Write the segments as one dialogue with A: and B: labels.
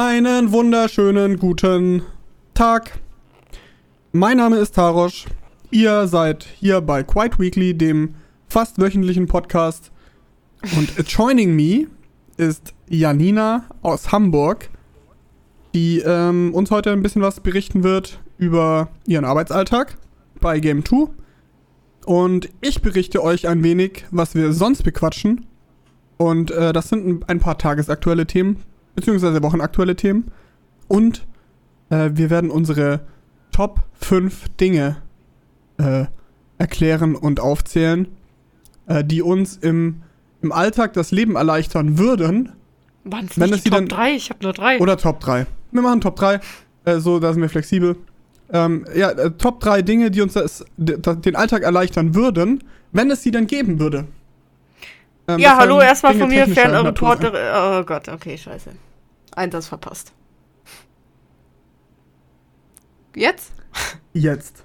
A: Einen wunderschönen guten Tag. Mein Name ist Tarosch. Ihr seid hier bei Quite Weekly, dem fast wöchentlichen Podcast. Und joining me ist Janina aus Hamburg, die ähm, uns heute ein bisschen was berichten wird über ihren Arbeitsalltag bei Game 2. Und ich berichte euch ein wenig, was wir sonst bequatschen. Und äh, das sind ein paar tagesaktuelle Themen, beziehungsweise wochenaktuelle Themen. Und äh, wir werden unsere Top 5 Dinge äh, erklären und aufzählen, äh, die uns im, im Alltag das Leben erleichtern würden.
B: Waren es
A: Wenn
B: nicht
A: es
B: die
A: die
B: Top
A: dann-
B: 3? Ich habe nur drei.
A: Oder Top 3. Wir machen Top 3. Äh, so, da sind wir flexibel. Ähm, ja, äh, Top 3 Dinge, die uns das, den Alltag erleichtern würden, wenn es sie dann geben würde. Ähm,
B: ja, hallo, erstmal
A: Dinge
B: von mir. Fernreporter. Oh Gott, okay, scheiße. Einsatz verpasst. Jetzt?
A: Jetzt.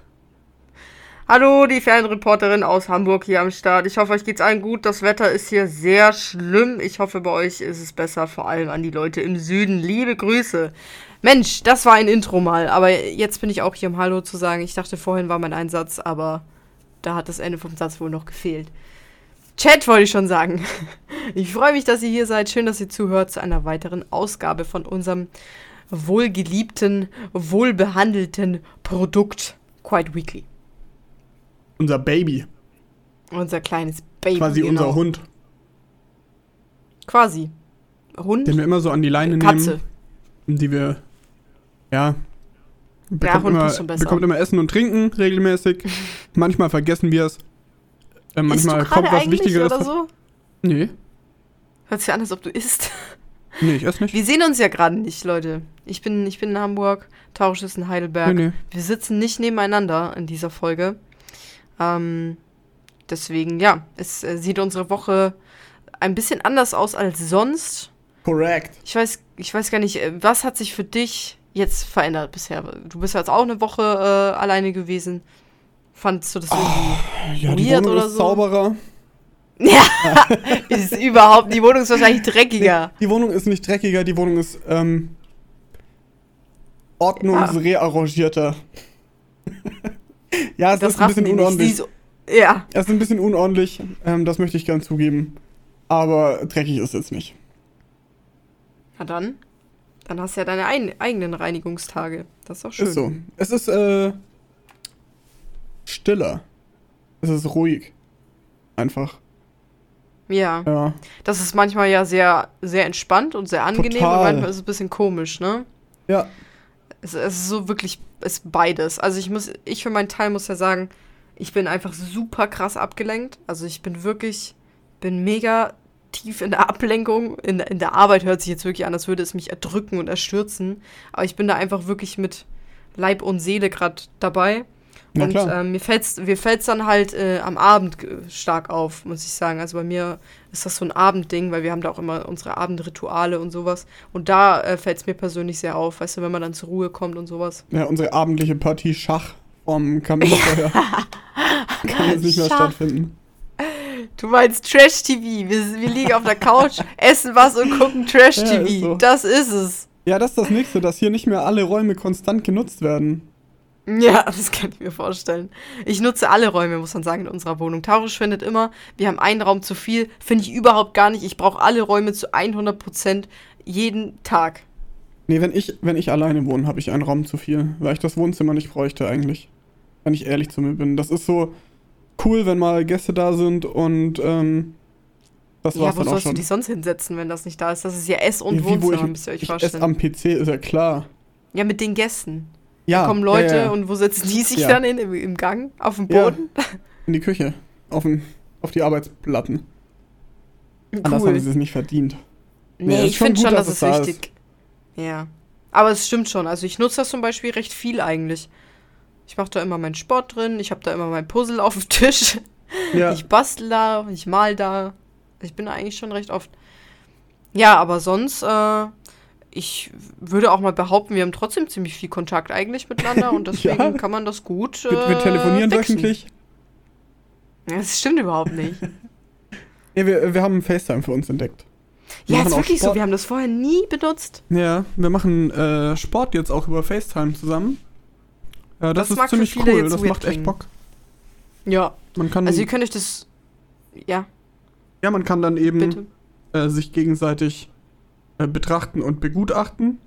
B: Hallo, die Fernreporterin aus Hamburg hier am Start. Ich hoffe, euch geht's allen gut. Das Wetter ist hier sehr schlimm. Ich hoffe, bei euch ist es besser, vor allem an die Leute im Süden. Liebe Grüße. Mensch, das war ein Intro mal. Aber jetzt bin ich auch hier, um Hallo zu sagen. Ich dachte, vorhin war mein Einsatz, aber da hat das Ende vom Satz wohl noch gefehlt. Chat wollte ich schon sagen. Ich freue mich, dass ihr hier seid. Schön, dass ihr zuhört zu einer weiteren Ausgabe von unserem wohlgeliebten, wohlbehandelten Produkt Quite Weekly.
A: Unser Baby.
B: Unser kleines Baby.
A: Quasi
B: genau.
A: unser Hund,
B: Quasi. Hund?
A: den wir immer so an die Leine
B: Katze.
A: nehmen. Die wir. Ja.
B: Ja,
A: Bekommt,
B: Hund
A: immer,
B: ist schon besser.
A: bekommt immer Essen und Trinken regelmäßig. Manchmal vergessen wir es. Äh, manchmal
B: isst du
A: kommt
B: gerade
A: was
B: eigentlich
A: Wichtigeres.
B: oder so?
A: Nee.
B: Hört sich an, als ob du isst.
A: Nee, ich esse nicht.
B: Wir sehen uns ja gerade nicht, Leute. Ich bin, ich bin in Hamburg, Tausch ist in Heidelberg.
A: Nee, nee.
B: Wir sitzen nicht nebeneinander in dieser Folge. Ähm, deswegen, ja, es äh, sieht unsere Woche ein bisschen anders aus als sonst.
A: Correct.
B: Ich weiß, ich weiß gar nicht, äh, was hat sich für dich jetzt verändert bisher? Du bist jetzt auch eine Woche äh, alleine gewesen. Fandest du das irgendwie?
A: Ja, die
B: Weird
A: Wohnung
B: oder
A: ist
B: so?
A: sauberer.
B: Ja, ist überhaupt. Die Wohnung ist wahrscheinlich dreckiger.
A: Die Wohnung ist nicht dreckiger, die Wohnung ist ähm, ordnungsrearrangierter. ja, es ist ein bisschen unordentlich.
B: so, ja,
A: Es ist ein bisschen unordentlich, ähm, das möchte ich gern zugeben. Aber dreckig ist es nicht.
B: na dann. Dann hast du ja deine ein, eigenen Reinigungstage. Das ist doch schön.
A: Ist so. Es ist äh, stiller. Es ist ruhig. Einfach.
B: Ja,
A: Ja.
B: das ist manchmal ja sehr, sehr entspannt und sehr angenehm
A: Total.
B: und manchmal ist es ein bisschen komisch, ne?
A: Ja.
B: Es, es ist so wirklich, es ist beides. Also ich muss, ich für meinen Teil muss ja sagen, ich bin einfach super krass abgelenkt. Also ich bin wirklich, bin mega tief in der Ablenkung. In, in der Arbeit hört sich jetzt wirklich an, als würde es mich erdrücken und erstürzen. Aber ich bin da einfach wirklich mit Leib und Seele gerade dabei.
A: Na
B: und ähm, mir fällt's, mir fällt's dann halt äh, am Abend äh, stark auf, muss ich sagen. Also bei mir ist das so ein Abendding, weil wir haben da auch immer unsere Abendrituale und sowas. Und da äh, fällt's mir persönlich sehr auf, weißt du, wenn man dann zur Ruhe kommt und sowas.
A: Ja, unsere abendliche Partie Schach vom Kaminfeuer kann jetzt nicht mehr
B: Schach.
A: stattfinden.
B: Du meinst Trash-TV. Wir, wir liegen auf der Couch, essen was und gucken Trash-TV.
A: Ja, ist so.
B: Das ist es.
A: Ja, das ist das nächste, dass hier nicht mehr alle Räume konstant genutzt werden.
B: Ja, das kann ich mir vorstellen. Ich nutze alle Räume, muss man sagen, in unserer Wohnung. Taurisch findet immer, wir haben einen Raum zu viel. Finde ich überhaupt gar nicht. Ich brauche alle Räume zu 100 Prozent jeden Tag.
A: Nee, wenn ich, wenn ich alleine wohne, habe ich einen Raum zu viel, weil ich das Wohnzimmer nicht bräuchte eigentlich. Wenn ich ehrlich zu mir bin. Das ist so cool, wenn mal Gäste da sind und ähm, das
B: Ja,
A: war's
B: wo
A: dann auch
B: sollst du
A: schon.
B: dich sonst hinsetzen, wenn das nicht da ist? Das ist ja Ess- und
A: Wie, wo
B: Wohnzimmer,
A: ich,
B: müsst ihr euch
A: ich
B: vorstellen.
A: am PC, ist ja klar.
B: Ja, mit den Gästen.
A: Ja,
B: Da kommen Leute
A: ja, ja,
B: und wo setzen die sich dann hin? Im, Im Gang? Auf dem. Boden?
A: in die Küche, auf, den, auf die Arbeitsplatten. Anders
B: Cool.
A: haben sie es nicht verdient.
B: Nee,
A: Nee,
B: ich finde schon,
A: dass
B: dass
A: es
B: es
A: da ist.
B: wichtig Ja. Aber es stimmt schon. Also ich nutze das zum Beispiel recht viel eigentlich. Ich mache da immer meinen Sport drin, ich habe da immer mein Puzzle auf dem Tisch.
A: Ja,
B: Ich bastel da, ich mal da. Ich bin da eigentlich schon recht oft. Ja, aber sonst, äh, ich würde auch mal behaupten, wir haben trotzdem ziemlich viel Kontakt eigentlich miteinander und deswegen
A: Ja.
B: kann man das gut. Äh,
A: wir, wir telefonieren
B: fixen.
A: wöchentlich.
B: Das stimmt überhaupt nicht.
A: Ja, wir, wir haben FaceTime für uns entdeckt.
B: Wir ja, ist wirklich so. Wir haben das vorher nie benutzt.
A: Ja, wir machen äh, Sport jetzt auch über FaceTime zusammen. Ja, das, das ist ziemlich cool. Das macht echt Bock.
B: Ja. Man kann, also ihr könnt euch das. Ja.
A: Ja, man kann dann eben äh, sich gegenseitig äh, betrachten und begutachten.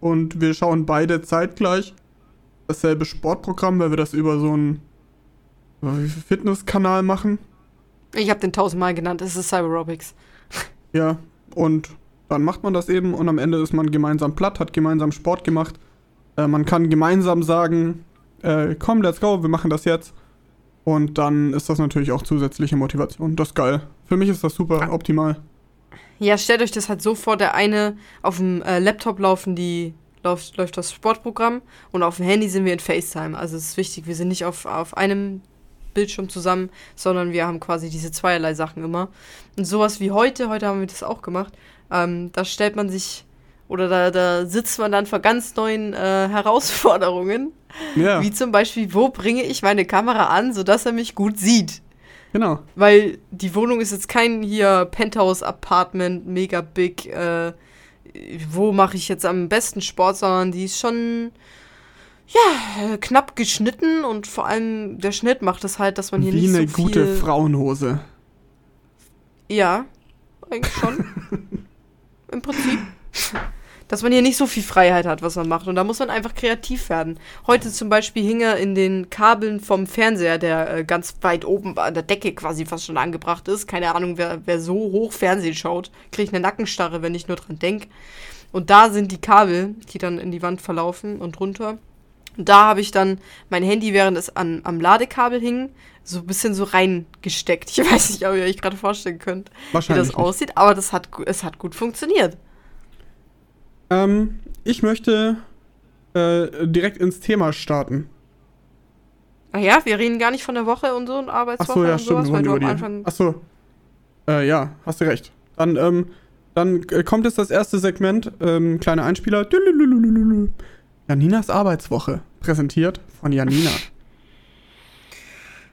A: Und wir schauen beide zeitgleich dasselbe Sportprogramm, weil wir das über so einen Fitnesskanal machen.
B: Ich habe den tausendmal genannt, es ist Cyberobics.
A: Ja, und dann macht man das eben und am Ende ist man gemeinsam platt, hat gemeinsam Sport gemacht. Äh, man kann gemeinsam sagen, äh, komm, let's go, wir machen das jetzt. Und dann ist das natürlich auch zusätzliche Motivation. Das ist geil. Für mich ist das super, optimal.
B: Ja, stellt euch das halt so vor, der eine auf dem äh, Laptop laufen die läuft, läuft das Sportprogramm und auf dem Handy sind wir in FaceTime. Also es ist wichtig, wir sind nicht auf, auf einem Bildschirm zusammen, sondern wir haben quasi diese zweierlei Sachen immer. Und sowas wie heute, heute haben wir das auch gemacht, ähm, da stellt man sich oder da, da sitzt man dann vor ganz neuen äh, Herausforderungen. Ja. Wie zum Beispiel, wo bringe ich meine Kamera an, sodass er mich gut sieht?
A: Genau.
B: Weil die Wohnung ist jetzt kein hier Penthouse-Apartment, mega big, äh, wo mache ich jetzt am besten Sport, sondern die ist schon ja, knapp geschnitten und vor allem der Schnitt macht es halt, dass man hier
A: Wie
B: nicht so
A: eine gute
B: viel
A: Frauenhose.
B: Ja, eigentlich schon. Im Prinzip dass man hier nicht so viel Freiheit hat, was man macht. Und da muss man einfach kreativ werden. Heute zum Beispiel hing er in den Kabeln vom Fernseher, der äh, ganz weit oben an der Decke quasi fast schon angebracht ist. Keine Ahnung, wer, wer so hoch Fernsehen schaut, kriegt eine Nackenstarre, wenn ich nur dran denke. Und da sind die Kabel, die dann in die Wand verlaufen und runter. Und da habe ich dann mein Handy, während es an, am Ladekabel hing, so ein bisschen so reingesteckt. Ich weiß nicht, ob ihr euch gerade vorstellen könnt, wie das aussieht, aber das hat, es hat gut funktioniert.
A: Ähm, ich möchte äh, direkt ins Thema starten.
B: Ach ja, wir reden gar nicht von der Woche und so und Arbeitswoche
A: Ach so, ja,
B: und
A: stimmt,
B: sowas, weil
A: du am
B: Anfang.
A: Ach so. Äh, ja, hast du recht. Dann, ähm, dann äh, kommt jetzt das erste Segment, ähm, kleiner Einspieler. Janinas Arbeitswoche, präsentiert von Janina.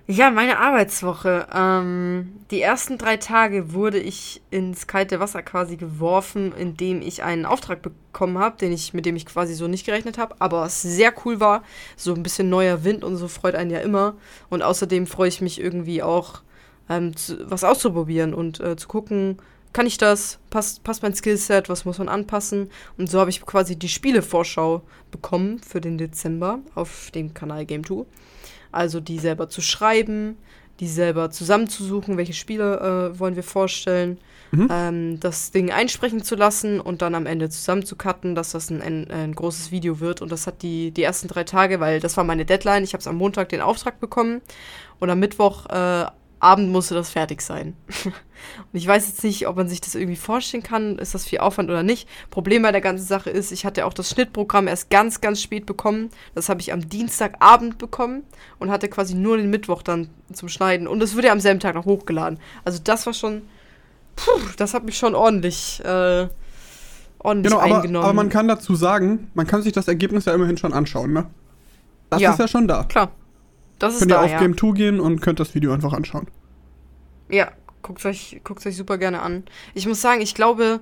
B: Ja, meine Arbeitswoche. Ähm, die ersten drei Tage wurde ich ins kalte Wasser quasi geworfen, indem ich einen Auftrag bekommen habe, den ich, mit dem ich quasi so nicht gerechnet habe, aber was sehr cool war. So ein bisschen neuer Wind und so freut einen ja immer. Und außerdem freue ich mich irgendwie auch, ähm, zu, was auszuprobieren und äh, zu gucken, kann ich das? Passt, passt mein Skillset? Was muss man anpassen? Und so habe ich quasi die Spielevorschau bekommen für den Dezember auf dem Kanal Game 2. Also die selber zu schreiben, die selber zusammenzusuchen, welche Spiele äh, wollen wir vorstellen, mhm. ähm, das Ding einsprechen zu lassen und dann am Ende zusammenzucutten, dass das ein, ein, ein, großes Video wird. Und das hat die, die ersten drei Tage, weil das war meine Deadline. Ich habe es am Montag den Auftrag bekommen und am Mittwoch äh, Abend musste das fertig sein. und ich weiß jetzt nicht, ob man sich das irgendwie vorstellen kann, ist das viel Aufwand oder nicht. Problem bei der ganzen Sache ist, ich hatte auch das Schnittprogramm erst ganz, ganz spät bekommen. Das habe ich am Dienstagabend bekommen und hatte quasi nur den Mittwoch dann zum Schneiden. Und es wurde ja am selben Tag noch hochgeladen. Also das war schon, puh, das hat mich schon ordentlich, äh, ordentlich genau,
A: aber,
B: eingenommen.
A: Aber man kann dazu sagen, man kann sich das Ergebnis ja immerhin schon anschauen, ne? Das ja, ist ja schon da.
B: Klar. Das ist
A: könnt
B: da,
A: ihr auf
B: ja.
A: Game 2 gehen und könnt das Video einfach anschauen.
B: Ja, guckt euch, guckt euch super gerne an. Ich muss sagen, ich glaube,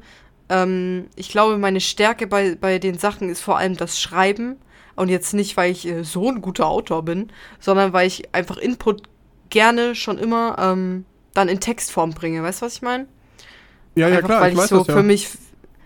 B: ähm, ich glaube, meine Stärke bei, bei den Sachen ist vor allem das Schreiben. Und jetzt nicht, weil ich äh, so ein guter Autor bin, sondern weil ich einfach Input gerne schon immer ähm, dann in Textform bringe. Weißt du, was ich meine?
A: Ja, ja,
B: einfach,
A: klar.
B: Weil ich,
A: ich
B: so
A: das, ja.
B: für mich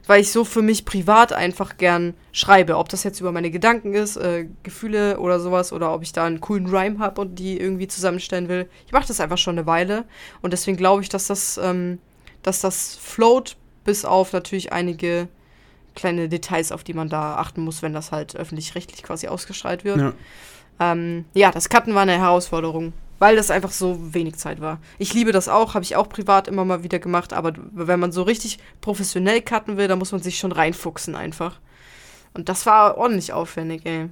B: weil ich so für mich privat einfach gern schreibe. Ob das jetzt über meine Gedanken ist, äh, Gefühle oder sowas, oder ob ich da einen coolen Rhyme habe und die irgendwie zusammenstellen will. Ich mache das einfach schon eine Weile und deswegen glaube ich, dass das, ähm, dass das float, bis auf natürlich einige kleine Details, auf die man da achten muss, wenn das halt öffentlich-rechtlich quasi ausgestrahlt wird. Ja. Ähm, ja, das Cutten war eine Herausforderung weil das einfach so wenig Zeit war. Ich liebe das auch, habe ich auch privat immer mal wieder gemacht, aber wenn man so richtig professionell cutten will, dann muss man sich schon reinfuchsen einfach. Und das war ordentlich aufwendig, ey.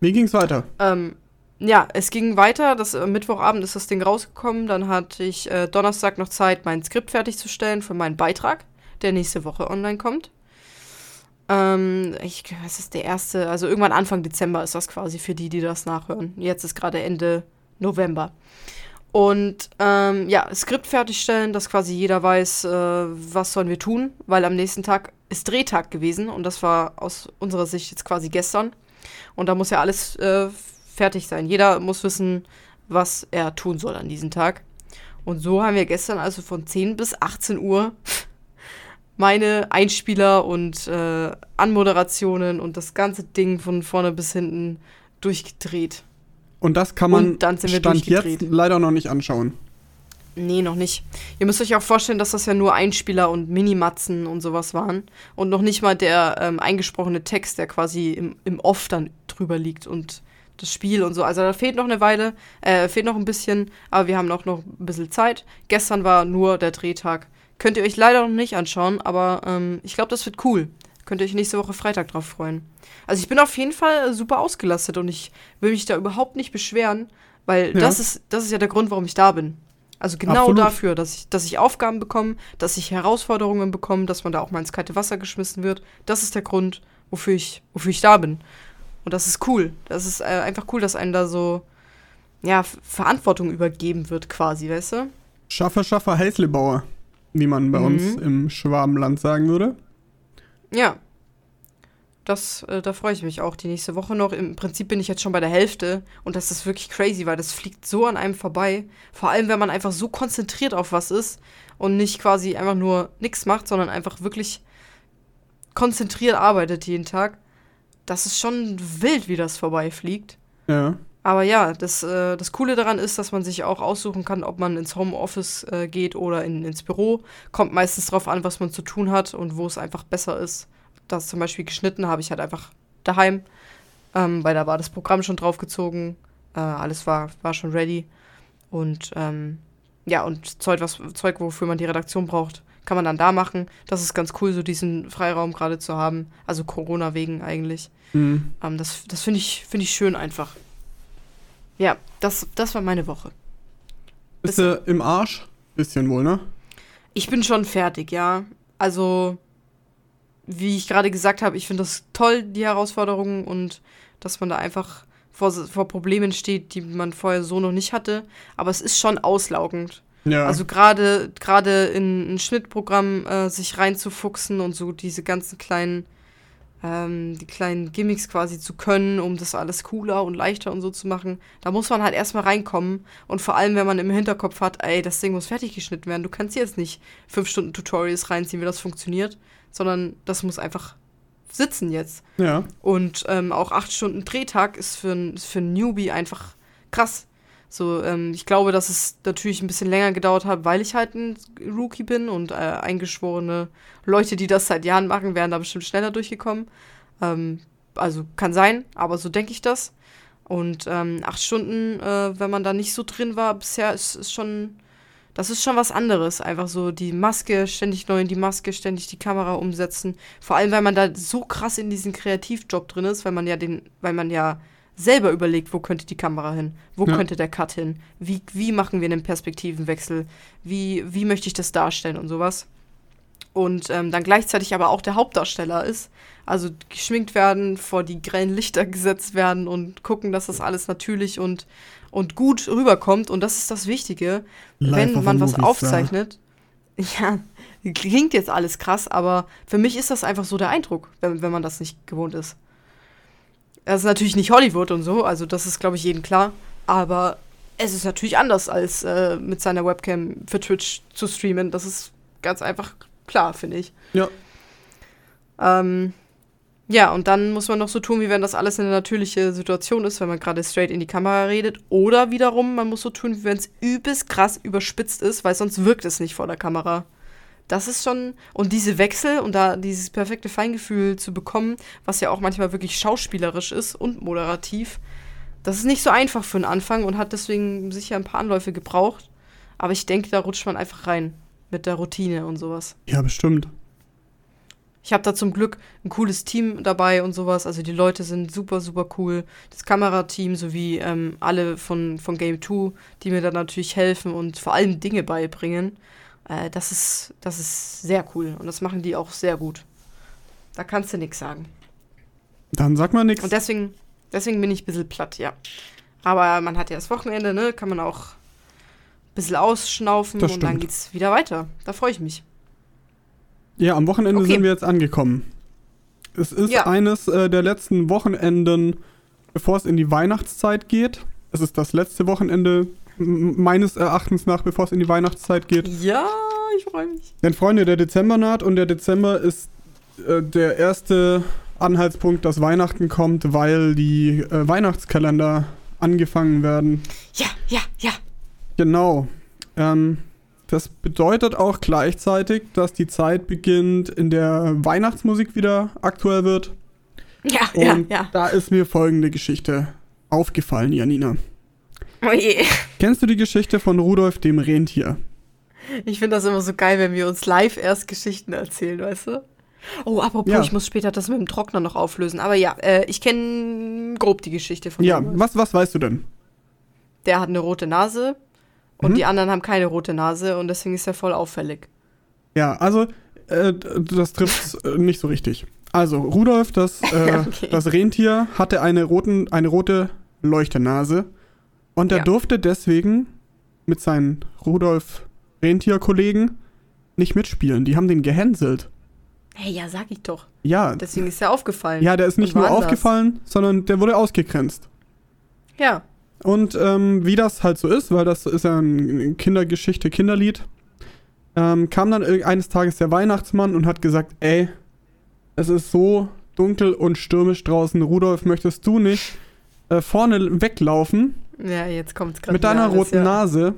A: Wie ging's weiter?
B: Ähm, ja, es ging weiter. Das, äh, Mittwochabend ist das Ding rausgekommen. Dann hatte ich äh, Donnerstag noch Zeit, mein Skript fertigzustellen für meinen Beitrag, der nächste Woche online kommt. Ähm, ich, was ist der erste? Also irgendwann Anfang Dezember ist das quasi für die, die das nachhören. Jetzt ist gerade Ende November. Und ähm, ja, Skript fertigstellen, dass quasi jeder weiß, äh, was sollen wir tun, weil am nächsten Tag ist Drehtag gewesen und das war aus unserer Sicht jetzt quasi gestern. Und da muss ja alles äh, fertig sein. Jeder muss wissen, was er tun soll an diesem Tag. Und so haben wir gestern also von 10 bis 18 Uhr meine Einspieler und äh, Anmoderationen und das ganze Ding von vorne bis hinten durchgedreht.
A: Und das kann man Stand jetzt leider noch nicht anschauen.
B: Nee, noch nicht. Ihr müsst euch auch vorstellen, dass das ja nur Einspieler und Minimatzen und sowas waren. Und noch nicht mal der ähm, eingesprochene Text, der quasi im, im Off dann drüber liegt und das Spiel und so. Also da fehlt noch eine Weile, äh, fehlt noch ein bisschen, aber wir haben noch, noch ein bisschen Zeit. Gestern war nur der Drehtag. Könnt ihr euch leider noch nicht anschauen, aber ähm, ich glaube, das wird cool. Könnt ihr euch nächste Woche Freitag drauf freuen. Also ich bin auf jeden Fall super ausgelastet und ich will mich da überhaupt nicht beschweren, weil ja. das, ist, das ist ja der Grund, warum ich da bin. Also genau Absolut. dafür, dass ich, dass ich Aufgaben bekomme, dass ich Herausforderungen bekomme, dass man da auch mal ins kalte Wasser geschmissen wird. Das ist der Grund, wofür ich, wofür ich da bin. Und das ist cool. Das ist äh, einfach cool, dass einem da so, ja, Verantwortung übergeben wird, quasi, weißt du?
A: Schaffer, Schaffer, Häuslebauer, wie man bei mhm. uns im Schwabenland sagen würde.
B: Ja. Das, äh, da freue ich mich auch die nächste Woche noch. Im Prinzip bin ich jetzt schon bei der Hälfte und das ist wirklich crazy, weil das fliegt so an einem vorbei. Vor allem, wenn man einfach so konzentriert auf was ist und nicht quasi einfach nur nichts macht, sondern einfach wirklich konzentriert arbeitet jeden Tag. Das ist schon wild, wie das vorbeifliegt.
A: Ja.
B: Aber ja, das, äh, das Coole daran ist, dass man sich auch aussuchen kann, ob man ins Homeoffice äh, geht oder in, ins Büro. Kommt meistens drauf an, was man zu tun hat und wo es einfach besser ist. Das zum Beispiel geschnitten habe ich halt einfach daheim, ähm, weil da war das Programm schon draufgezogen. Äh, alles war, war schon ready. Und ähm, ja, und Zeug, was, Zeug, wofür man die Redaktion braucht, kann man dann da machen. Das ist ganz cool, so diesen Freiraum gerade zu haben. Also Corona wegen eigentlich. Mhm. Ähm, das das finde ich, find ich schön einfach. Ja, das, das war meine Woche.
A: Bist du im Arsch? Bisschen wohl, ne?
B: Ich bin schon fertig, ja. Also, wie ich gerade gesagt habe, ich finde das toll, die Herausforderungen und dass man da einfach vor, vor Problemen steht, die man vorher so noch nicht hatte. Aber es ist schon auslaugend. Ja. Also gerade gerade in ein Schnittprogramm äh, sich reinzufuchsen und so diese ganzen kleinen ähm, die kleinen Gimmicks quasi zu können, um das alles cooler und leichter und so zu machen. Da muss man halt erstmal reinkommen. Und vor allem, wenn man im Hinterkopf hat, ey, das Ding muss fertig geschnitten werden. Du kannst jetzt nicht fünf Stunden Tutorials reinziehen, wie das funktioniert, sondern das muss einfach sitzen jetzt.
A: Ja.
B: Und ähm, auch acht Stunden Drehtag ist für ist für ein Newbie einfach krass. So, ähm, ich glaube, dass es natürlich ein bisschen länger gedauert hat, weil ich halt ein Rookie bin und äh, eingeschworene Leute, die das seit Jahren machen, wären da bestimmt schneller durchgekommen. Ähm, also kann sein, aber so denke ich das. Und ähm, acht Stunden, äh, wenn man da nicht so drin war bisher, ist, ist schon, das ist schon was anderes. Einfach so die Maske, ständig neu in die Maske, ständig die Kamera umsetzen. Vor allem, weil man da so krass in diesen Kreativjob drin ist, weil man ja den, weil man ja selber überlegt, wo könnte die Kamera hin, wo ja. könnte der Cut hin, wie, wie machen wir einen Perspektivenwechsel, wie, wie möchte ich das darstellen und sowas. Und ähm, dann gleichzeitig aber auch der Hauptdarsteller ist, also geschminkt werden, vor die grellen Lichter gesetzt werden und gucken, dass das alles natürlich und, und gut rüberkommt. Und das ist das Wichtige, Live wenn man was aufzeichnet. Ja, klingt jetzt alles krass, aber für mich ist das einfach so der Eindruck, wenn, wenn man das nicht gewohnt ist. Das ist natürlich nicht Hollywood und so, also das ist, glaube ich, jedem klar. Aber es ist natürlich anders, als äh, mit seiner Webcam für Twitch zu streamen. Das ist ganz einfach klar, finde ich.
A: Ja.
B: Ähm, ja, und dann muss man noch so tun, wie wenn das alles eine natürliche Situation ist, wenn man gerade straight in die Kamera redet. Oder wiederum, man muss so tun, wie wenn es übelst krass überspitzt ist, weil sonst wirkt es nicht vor der Kamera das ist schon, und diese Wechsel und da dieses perfekte Feingefühl zu bekommen, was ja auch manchmal wirklich schauspielerisch ist und moderativ, das ist nicht so einfach für den Anfang und hat deswegen sicher ein paar Anläufe gebraucht. Aber ich denke, da rutscht man einfach rein mit der Routine und sowas.
A: Ja, bestimmt.
B: Ich habe da zum Glück ein cooles Team dabei und sowas. Also die Leute sind super, super cool. Das Kamerateam sowie ähm, alle von, von Game 2, die mir da natürlich helfen und vor allem Dinge beibringen. Äh, das, ist, das ist sehr cool und das machen die auch sehr gut. Da kannst du nichts sagen.
A: Dann sag mal nichts.
B: Und deswegen, deswegen bin ich ein bisschen platt, ja. Aber man hat ja das Wochenende, ne? Kann man auch bisschen ausschnaufen und dann geht's wieder weiter. Da freue ich mich.
A: Ja, am Wochenende
B: Okay.
A: sind wir jetzt angekommen. Es ist
B: Ja.
A: eines äh, der letzten Wochenenden, bevor es in die Weihnachtszeit geht. Es ist das letzte Wochenende meines Erachtens nach, bevor es in die Weihnachtszeit geht.
B: Ja, ich freue mich.
A: Denn Freunde, der Dezember naht und der Dezember ist äh, der erste Anhaltspunkt, dass Weihnachten kommt, weil die äh, Weihnachtskalender angefangen werden.
B: Ja, ja, ja.
A: Genau. Ähm, das bedeutet auch gleichzeitig, dass die Zeit beginnt, in der Weihnachtsmusik wieder aktuell wird.
B: Ja, ja,
A: Und
B: ja.
A: da ist mir folgende Geschichte aufgefallen, Janina.
B: Oh je.
A: Kennst du die Geschichte von Rudolf dem Rentier?
B: Ich finde das immer so geil, wenn wir uns live erst Geschichten erzählen, weißt du? Oh, apropos,
A: Ja.
B: ich muss später das mit dem Trockner noch auflösen. Aber ja, äh, ich kenne grob die Geschichte von
A: Ja, was, was weißt du denn?
B: Der hat eine rote Nase und
A: Mhm.
B: die anderen haben keine rote Nase und deswegen ist er voll auffällig.
A: Ja, also, äh, das trifft äh, nicht so richtig. Also, Rudolf, das, äh,
B: Okay.
A: das Rentier, hatte eine, roten, eine rote Leuchternase und er
B: Ja.
A: durfte deswegen mit seinen Rudolf-Rentier-Kollegen nicht mitspielen. Die haben den gehänselt.
B: Hey, ja, sag ich doch.
A: Ja,
B: Deswegen ist er aufgefallen.
A: ja, der ist nicht nur aufgefallen, sondern der wurde ausgegrenzt.
B: Ja.
A: Und ähm, wie das halt so ist, weil das ist ja ein Kindergeschichte, Kinderlied, ähm, kam dann eines Tages der Weihnachtsmann und hat gesagt, ey, es ist so dunkel und stürmisch draußen, Rudolf, möchtest du nicht äh, vorne weglaufen
B: Ja, jetzt kommt's gerade
A: mit deiner
B: alles,
A: roten
B: ja.
A: Nase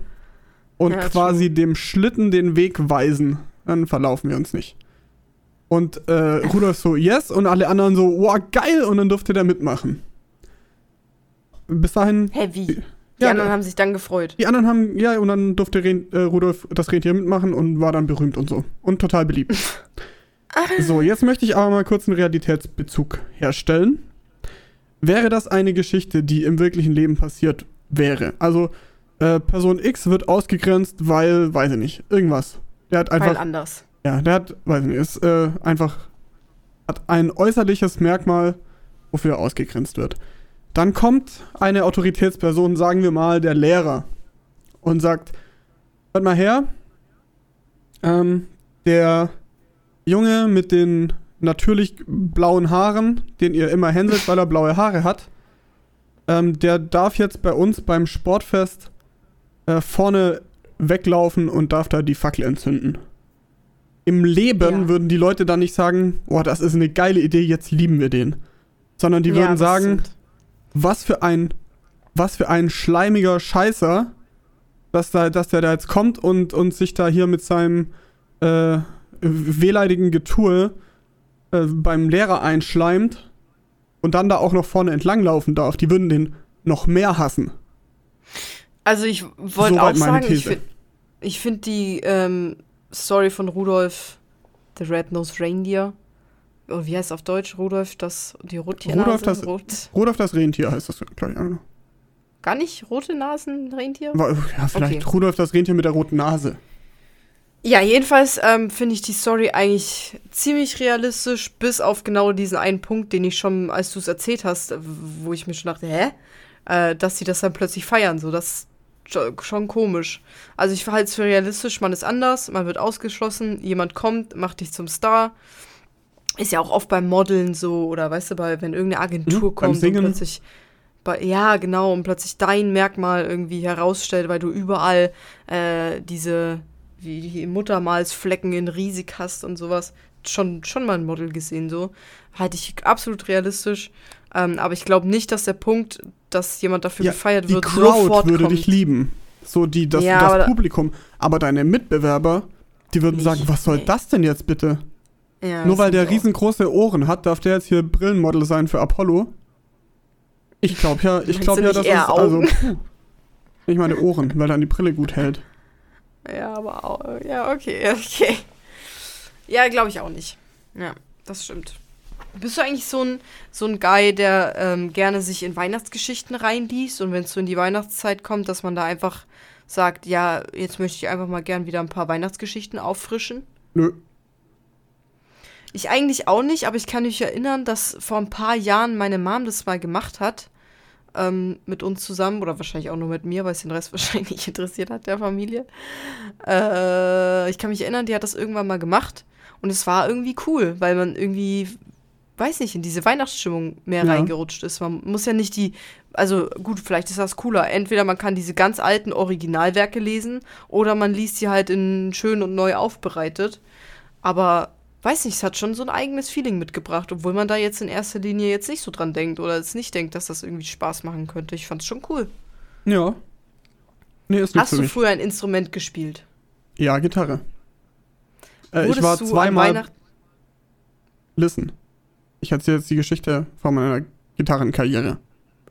A: und
B: Ja,
A: quasi dem Schlitten den Weg weisen? Dann verlaufen wir uns nicht. Und äh, Rudolf so, yes, und alle anderen so, wow, geil, und dann durfte der mitmachen. Bis dahin
B: Hä, wie? Die
A: Ja,
B: anderen haben sich dann gefreut.
A: Die anderen haben, ja, und dann durfte Ren, äh, Rudolf das Rentier mitmachen und war dann berühmt und so. Und total beliebt. so, jetzt möchte ich aber mal kurz einen Realitätsbezug herstellen. Wäre das eine Geschichte, die im wirklichen Leben passiert wäre? Also, äh, Person X wird ausgegrenzt, weil, weiß ich nicht, irgendwas. Der hat
B: Weil
A: einfach,
B: anders.
A: ja, der hat, weiß ich nicht, ist äh, einfach, hat ein äußerliches Merkmal, wofür er ausgegrenzt wird. Dann kommt eine Autoritätsperson, sagen wir mal der Lehrer, und sagt, hört mal her, ähm, der Junge mit den natürlich blauen Haaren, den ihr immer hänselt, weil er blaue Haare hat, ähm, der darf jetzt bei uns beim Sportfest äh, vorne weglaufen und darf da die Fackel entzünden. Im Leben
B: Ja.
A: würden die Leute dann nicht sagen, oh, das ist eine geile Idee, jetzt lieben wir den. Sondern die
B: Ja,
A: würden
B: das
A: sagen, was für ein, was für ein schleimiger Scheißer, dass, da, dass der da jetzt kommt und, und sich da hier mit seinem äh, wehleidigen Getue äh, beim Lehrer einschleimt und dann da auch noch vorne entlanglaufen darf. Die würden den noch mehr hassen.
B: Also ich wollte auch sagen, ich
A: These.
B: finde ich find die ähm, Story von Rudolf, The Red-Nosed Reindeer, oder wie heißt es auf Deutsch? Rudolf, das, die Rottiernase?
A: Rudolf, das-
B: Rot,
A: Rudolf das Rentier heißt das, glaube ich. auch noch.
B: gar nicht rote Nasen Rentier?
A: Ja, vielleicht
B: Okay.
A: Rudolf das Rentier mit der roten Nase.
B: Ja, jedenfalls ähm, finde ich die Story eigentlich ziemlich realistisch, bis auf genau diesen einen Punkt, den ich schon, als du es erzählt hast, wo ich mir schon dachte, hä? Äh, dass sie das dann plötzlich feiern, so, das ist scho- schon komisch. Also ich halte es für realistisch, man ist anders, man wird ausgeschlossen, jemand kommt, macht dich zum Star. Ist ja auch oft beim Modeln so, oder weißt du, bei, wenn irgendeine Agentur
A: beim
B: kommt und plötzlich bei, ja, genau, und plötzlich dein Merkmal irgendwie herausstellt, weil du überall äh, diese wie die Muttermalsflecken in riesig hast und sowas. Schon, schon mal ein Model gesehen, so. Halte ich absolut realistisch. Ähm, aber ich glaube nicht, dass der Punkt, dass jemand dafür gefeiert
A: die
B: wird,
A: Crowd
B: sofort
A: würde
B: kommt.
A: dich lieben. So die, das,
B: Ja,
A: das
B: da-
A: Publikum. Aber deine Mitbewerber, die würden
B: Nicht,
A: sagen, was soll
B: nee.
A: das denn jetzt bitte?
B: Ja,
A: Nur weil der riesengroße Ohren hat, darf der jetzt hier Brillenmodel sein für Apollo? Ich glaube ja, ich glaube ja,
B: nicht
A: das
B: eher
A: ist also ich meine Ohren, weil dann die Brille gut hält.
B: Ja, aber auch, ja, okay, okay. Ja, glaube ich auch nicht. Ja, das stimmt. Bist du eigentlich so ein, so ein Guy, der ähm, gerne sich in Weihnachtsgeschichten reinliest und wenn es so in die Weihnachtszeit kommt, dass man da einfach sagt, ja, jetzt möchte ich einfach mal gern wieder ein paar Weihnachtsgeschichten auffrischen?
A: Nö.
B: Ich eigentlich auch nicht, aber ich kann mich erinnern, dass vor ein paar Jahren meine Mom das mal gemacht hat. Ähm, mit uns zusammen oder wahrscheinlich auch nur mit mir, weil es den Rest wahrscheinlich nicht interessiert hat, der Familie. Äh, ich kann mich erinnern, die hat das irgendwann mal gemacht und es war irgendwie cool, weil man irgendwie, weiß nicht, in diese Weihnachtsstimmung mehr
A: Ja.
B: reingerutscht ist. Man muss ja nicht die, also gut, vielleicht ist das cooler. Entweder man kann diese ganz alten Originalwerke lesen oder man liest sie halt in schön und neu aufbereitet. Aber weiß nicht, es hat schon so ein eigenes Feeling mitgebracht, obwohl man da jetzt in erster Linie jetzt nicht so dran denkt oder jetzt nicht denkt, dass das irgendwie Spaß machen könnte. Ich fand's schon cool.
A: Ja. Nee, ist
B: Hast du früher ein Instrument gespielt?
A: Ja, Gitarre. Äh, ich war zweimal.
B: Weihnachten-
A: Listen. Ich erzähle jetzt die Geschichte von meiner Gitarrenkarriere.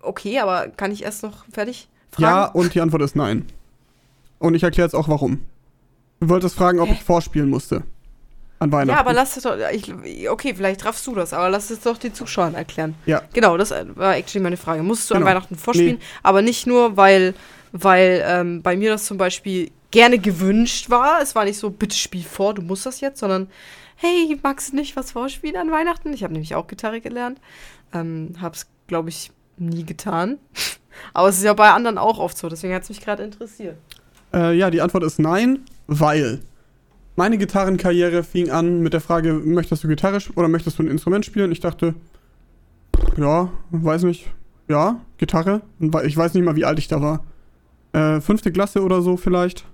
B: Okay, aber kann ich erst noch fertig
A: Ja,
B: fragen?
A: und die Antwort ist nein. Und ich erkläre jetzt auch warum. Du wolltest fragen, ob
B: Hä?
A: ich vorspielen musste. An Weihnachten.
B: Ja, aber lass es doch. Ich, okay, vielleicht raffst du das, aber lass es doch den Zuschauern erklären.
A: Ja.
B: Genau, das war actually meine Frage. Musstest du
A: Genau.
B: an Weihnachten vorspielen? Aber nicht nur, weil, weil ähm, bei mir das zum Beispiel gerne gewünscht war. Es war nicht so, bitte spiel vor, du musst das jetzt, sondern hey, magst du nicht was vorspielen an Weihnachten? Ich habe nämlich auch Gitarre gelernt. Ähm, hab's, glaube ich, nie getan. Aber es ist ja bei anderen auch oft so, deswegen hat es mich gerade interessiert.
A: Äh, ja, die Antwort ist nein, weil meine Gitarrenkarriere fing an mit der Frage, möchtest du Gitarre oder möchtest du ein Instrument spielen? Ich dachte, ja, weiß nicht, ja, Gitarre. Ich weiß nicht mal, wie alt ich da war. Äh, fünfte Klasse oder so vielleicht.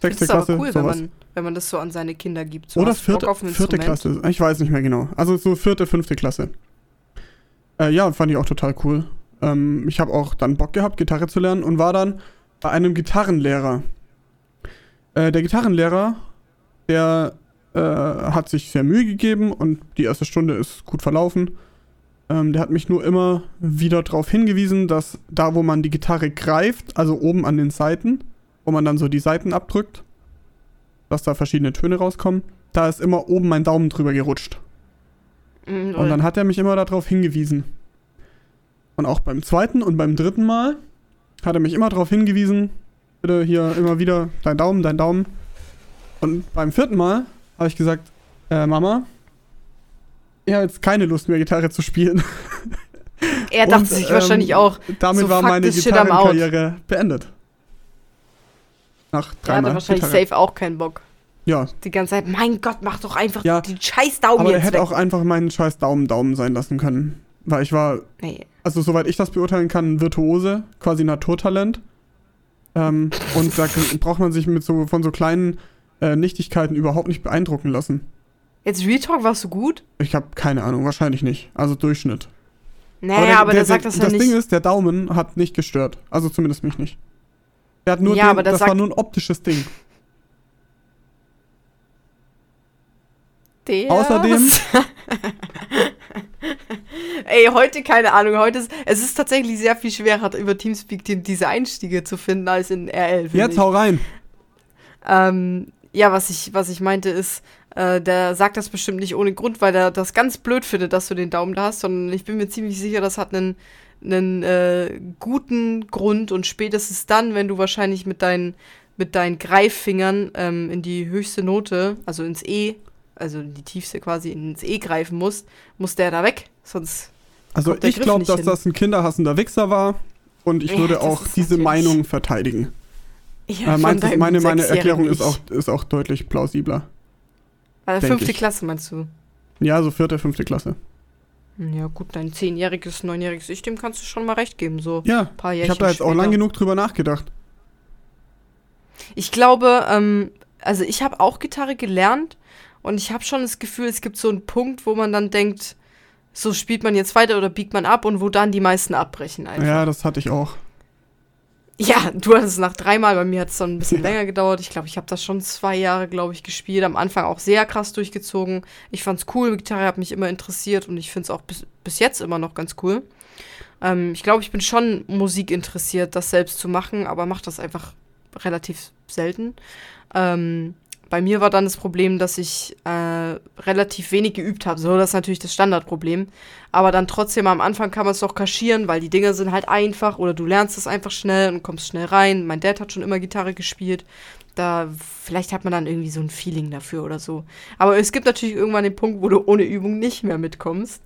B: Das
A: Sechste
B: ist aber
A: Klasse,
B: cool, wenn man, wenn man das so an seine Kinder gibt. So,
A: Oder vierte, vierte? Klasse. Ich weiß nicht mehr genau. Also so vierte, fünfte Klasse. Äh, ja, fand ich auch total cool. Ähm, ich habe auch dann Bock gehabt, Gitarre zu lernen und war dann bei einem Gitarrenlehrer. Äh, der Gitarrenlehrer, der äh, hat sich sehr Mühe gegeben und die erste Stunde ist gut verlaufen. Ähm, der hat mich nur immer wieder darauf hingewiesen, dass da, wo man die Gitarre greift, also oben an den Seiten, wo man dann so die Seiten abdrückt, dass da verschiedene Töne rauskommen, da ist immer oben mein Daumen drüber gerutscht.
B: Mhm,
A: Und dann hat er mich immer darauf hingewiesen. Und auch beim zweiten und beim dritten Mal hat er mich immer darauf hingewiesen, bitte hier immer wieder dein Daumen, dein Daumen. Und beim vierten Mal habe ich gesagt, äh, Mama, ich habe jetzt keine Lust mehr, Gitarre zu spielen.
B: er dachte
A: Und,
B: sich
A: ähm,
B: wahrscheinlich auch,
A: Damit
B: so
A: war meine. Gitarrenkarriere beendet. Nach
B: er hatte wahrscheinlich
A: Gitarre.
B: safe auch keinen Bock.
A: Ja,
B: Die ganze Zeit, mein Gott, mach doch einfach
A: Ja,
B: den scheiß Daumen
A: aber er hätte
B: weg.
A: auch einfach meinen scheiß Daumen Daumen sein lassen können. Weil ich war
B: nee.
A: also soweit ich das beurteilen kann, Virtuose, quasi Naturtalent. Ähm, und da braucht man sich mit so von so kleinen äh, Nichtigkeiten überhaupt nicht beeindrucken lassen.
B: Jetzt Real Talk warst du gut?
A: Ich habe keine Ahnung, wahrscheinlich nicht. Also Durchschnitt.
B: Naja,
A: der-
B: aber
A: der,
B: der sagt das ja
A: Das
B: nicht.
A: Ding ist, der Daumen hat nicht gestört. Also zumindest mich nicht. Der hat nur
B: Ja,
A: den,
B: aber
A: das
B: sagt-
A: war nur ein optisches Ding.
B: Der-
A: Außerdem-
B: Ey, heute keine Ahnung. Heute ist es ist tatsächlich sehr viel schwerer, über Teamspeak die- diese Einstiege zu finden als in RL.
A: Jetzt
B: ich.
A: hau rein.
B: Ähm, ja, was ich, was ich meinte ist, äh, der sagt das bestimmt nicht ohne Grund, weil er das ganz blöd findet, dass du den Daumen da hast, sondern ich bin mir ziemlich sicher, das hat einen, einen äh, guten Grund und spätestens dann, wenn du wahrscheinlich mit deinen, mit deinen Greiffingern ähm, in die höchste Note, also ins E, also in die tiefste quasi ins E greifen musst, muss der da weg, sonst
A: Also ich glaube, dass
B: hin.
A: das ein kinderhassender Wichser war. Und ich
B: Ja,
A: würde auch diese Meinung verteidigen.
B: Ja,
A: Äh, meinst meine, meine
B: sechsjährigen
A: Erklärung ist auch, ist auch deutlich plausibler.
B: Also fünfte
A: ich.
B: Klasse meinst du?
A: Ja, so vierte, fünfte Klasse.
B: Ja gut, dein zehnjähriges, neunjähriges Ich, dem kannst du schon mal recht geben, so
A: Ja,
B: ein paar
A: ich habe da jetzt auch
B: später.
A: lang genug drüber nachgedacht.
B: Ich glaube, ähm, also ich habe auch Gitarre gelernt und ich habe schon das Gefühl, es gibt so einen Punkt, wo man dann denkt, so spielt man jetzt weiter oder biegt man ab und wo dann die meisten abbrechen einfach.
A: Ja, das hatte ich auch.
B: Ja, du hattest es nach dreimal, bei mir hat es dann ein bisschen länger gedauert. Ich glaube, ich habe das schon zwei Jahre, glaube ich, gespielt. Am Anfang auch sehr krass durchgezogen. Ich fand's cool, Gitarre hat mich immer interessiert und ich finde es auch bis, bis jetzt immer noch ganz cool. Ähm, ich glaube, ich bin schon Musik interessiert, das selbst zu machen, aber mache das einfach relativ selten. Ähm, bei mir war dann das Problem, dass ich äh, relativ wenig geübt habe. So, das ist natürlich das Standardproblem. Aber dann trotzdem am Anfang kann man es doch kaschieren, weil die Dinger sind halt einfach oder du lernst es einfach schnell und kommst schnell rein. Mein Dad hat schon immer Gitarre gespielt. Da, vielleicht hat man dann irgendwie so ein Feeling dafür oder so. Aber es gibt natürlich irgendwann den Punkt, wo du ohne Übung nicht mehr mitkommst.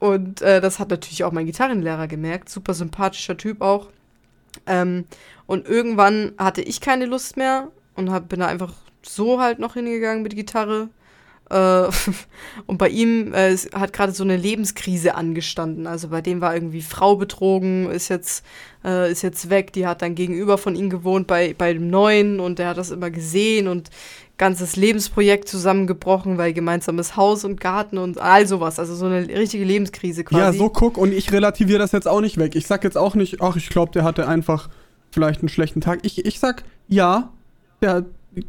B: Und äh, das hat natürlich auch mein Gitarrenlehrer gemerkt. Super sympathischer Typ auch. Ähm, und irgendwann hatte ich keine Lust mehr und hab, bin da einfach so halt noch hingegangen mit Gitarre. Äh, und bei ihm äh, hat gerade so eine Lebenskrise angestanden. Also bei dem war irgendwie Frau betrogen, ist jetzt, äh, ist jetzt weg. Die hat dann gegenüber von ihm gewohnt bei, bei dem Neuen und der hat das immer gesehen und ganzes Lebensprojekt zusammengebrochen, weil gemeinsames Haus und Garten und all sowas. Also so eine richtige Lebenskrise quasi.
A: Ja, so guck und ich relativiere das jetzt auch nicht weg. Ich sag jetzt auch nicht, ach, ich glaube, der hatte einfach vielleicht einen schlechten Tag. Ich, ich sag, ja, der,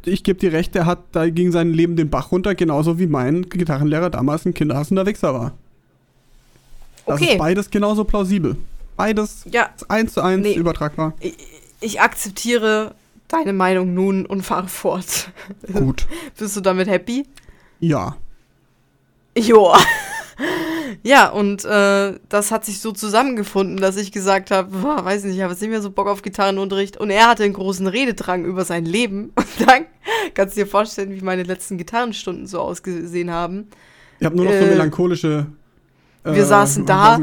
A: ich gebe dir recht, der hat da ging sein Leben den Bach runter, genauso wie mein Gitarrenlehrer damals ein kinderhassender Wichser war. Das
B: Okay.
A: ist beides genauso plausibel. Beides
B: Ja.
A: eins zu eins
B: Nee.
A: übertragbar.
B: Ich, ich akzeptiere deine Meinung nun und fahre fort.
A: Gut.
B: Bist du damit happy?
A: Ja.
B: Joa. Ja, und äh, das hat sich so zusammengefunden, dass ich gesagt habe, weiß nicht, ich habe jetzt nicht mehr so Bock auf Gitarrenunterricht. Und er hatte einen großen Rededrang über sein Leben. Und dann kannst du dir vorstellen, wie meine letzten Gitarrenstunden so ausgesehen haben.
A: Ich habe nur noch so
B: Äh,
A: melancholische äh,
B: wir saßen da.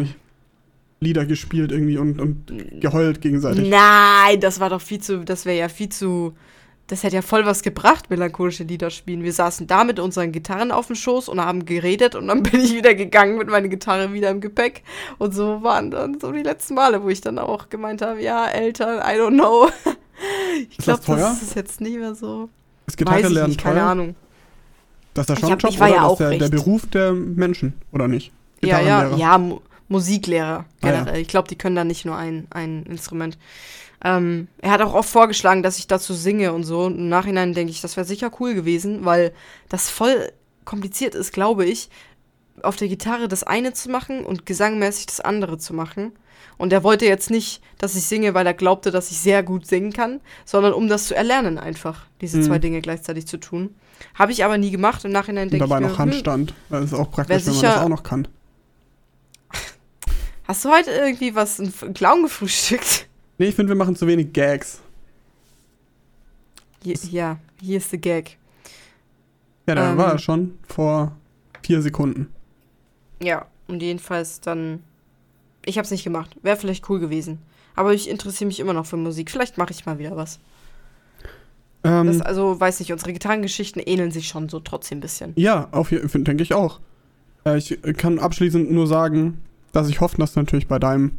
A: Lieder gespielt irgendwie und, und geheult gegenseitig.
B: Nein, das war doch viel zu, das wäre ja viel zu, das hätte ja voll was gebracht, melancholische Lieder spielen. Wir saßen da mit unseren Gitarren auf dem Schoß und haben geredet und dann bin ich wieder gegangen mit meiner Gitarre wieder im Gepäck. Und so waren dann so die letzten Male, wo ich dann auch gemeint habe, ja, Eltern, I don't know. Ich glaube,
A: das
B: das ist jetzt nicht mehr so.
A: Ist
B: Weiß
A: Gitarre
B: ich
A: lernen
B: nicht, keine
A: teuer?
B: Ahnung.
A: Das ist der
B: war
A: oder
B: ja
A: das der, der Beruf der Menschen, oder nicht?
B: Ja, ja, ja, Mu Musiklehrer
A: Ah, ja.
B: generell. Ich glaube, die können da nicht nur ein, ein Instrument. Ähm, er hat auch oft vorgeschlagen, dass ich dazu singe und so. Und Im Nachhinein denke ich, das wäre sicher cool gewesen, weil das voll kompliziert ist, glaube ich, auf der Gitarre das eine zu machen und gesangmäßig das andere zu machen. Und er wollte jetzt nicht, dass ich singe, weil er glaubte, dass ich sehr gut singen kann, sondern um das zu erlernen einfach, diese
A: Mhm.
B: zwei Dinge gleichzeitig zu tun. Habe ich aber nie gemacht. Im Nachhinein denke ich
A: dabei
B: mir,
A: noch
B: hm,
A: Handstand. Das ist auch praktisch, wenn man das auch noch kann.
B: Hast du heute irgendwie was, einen Clown gefrühstückt?
A: Nee, ich finde, wir machen zu wenig Gags.
B: Hier, ja, hier ist der Gag.
A: Ja, da
B: Ähm.
A: war er schon vor vier Sekunden.
B: Ja, und jedenfalls dann. Ich hab's nicht gemacht. Wäre vielleicht cool gewesen. Aber ich interessiere mich immer noch für Musik. Vielleicht mache ich mal wieder was.
A: Ähm,
B: Das, also, weiß nicht, unsere Gitarrengeschichten ähneln sich schon so trotzdem ein bisschen.
A: ja, auf denke ich auch. Äh, ich kann abschließend nur sagen, dass ich hoffe, dass natürlich bei deinem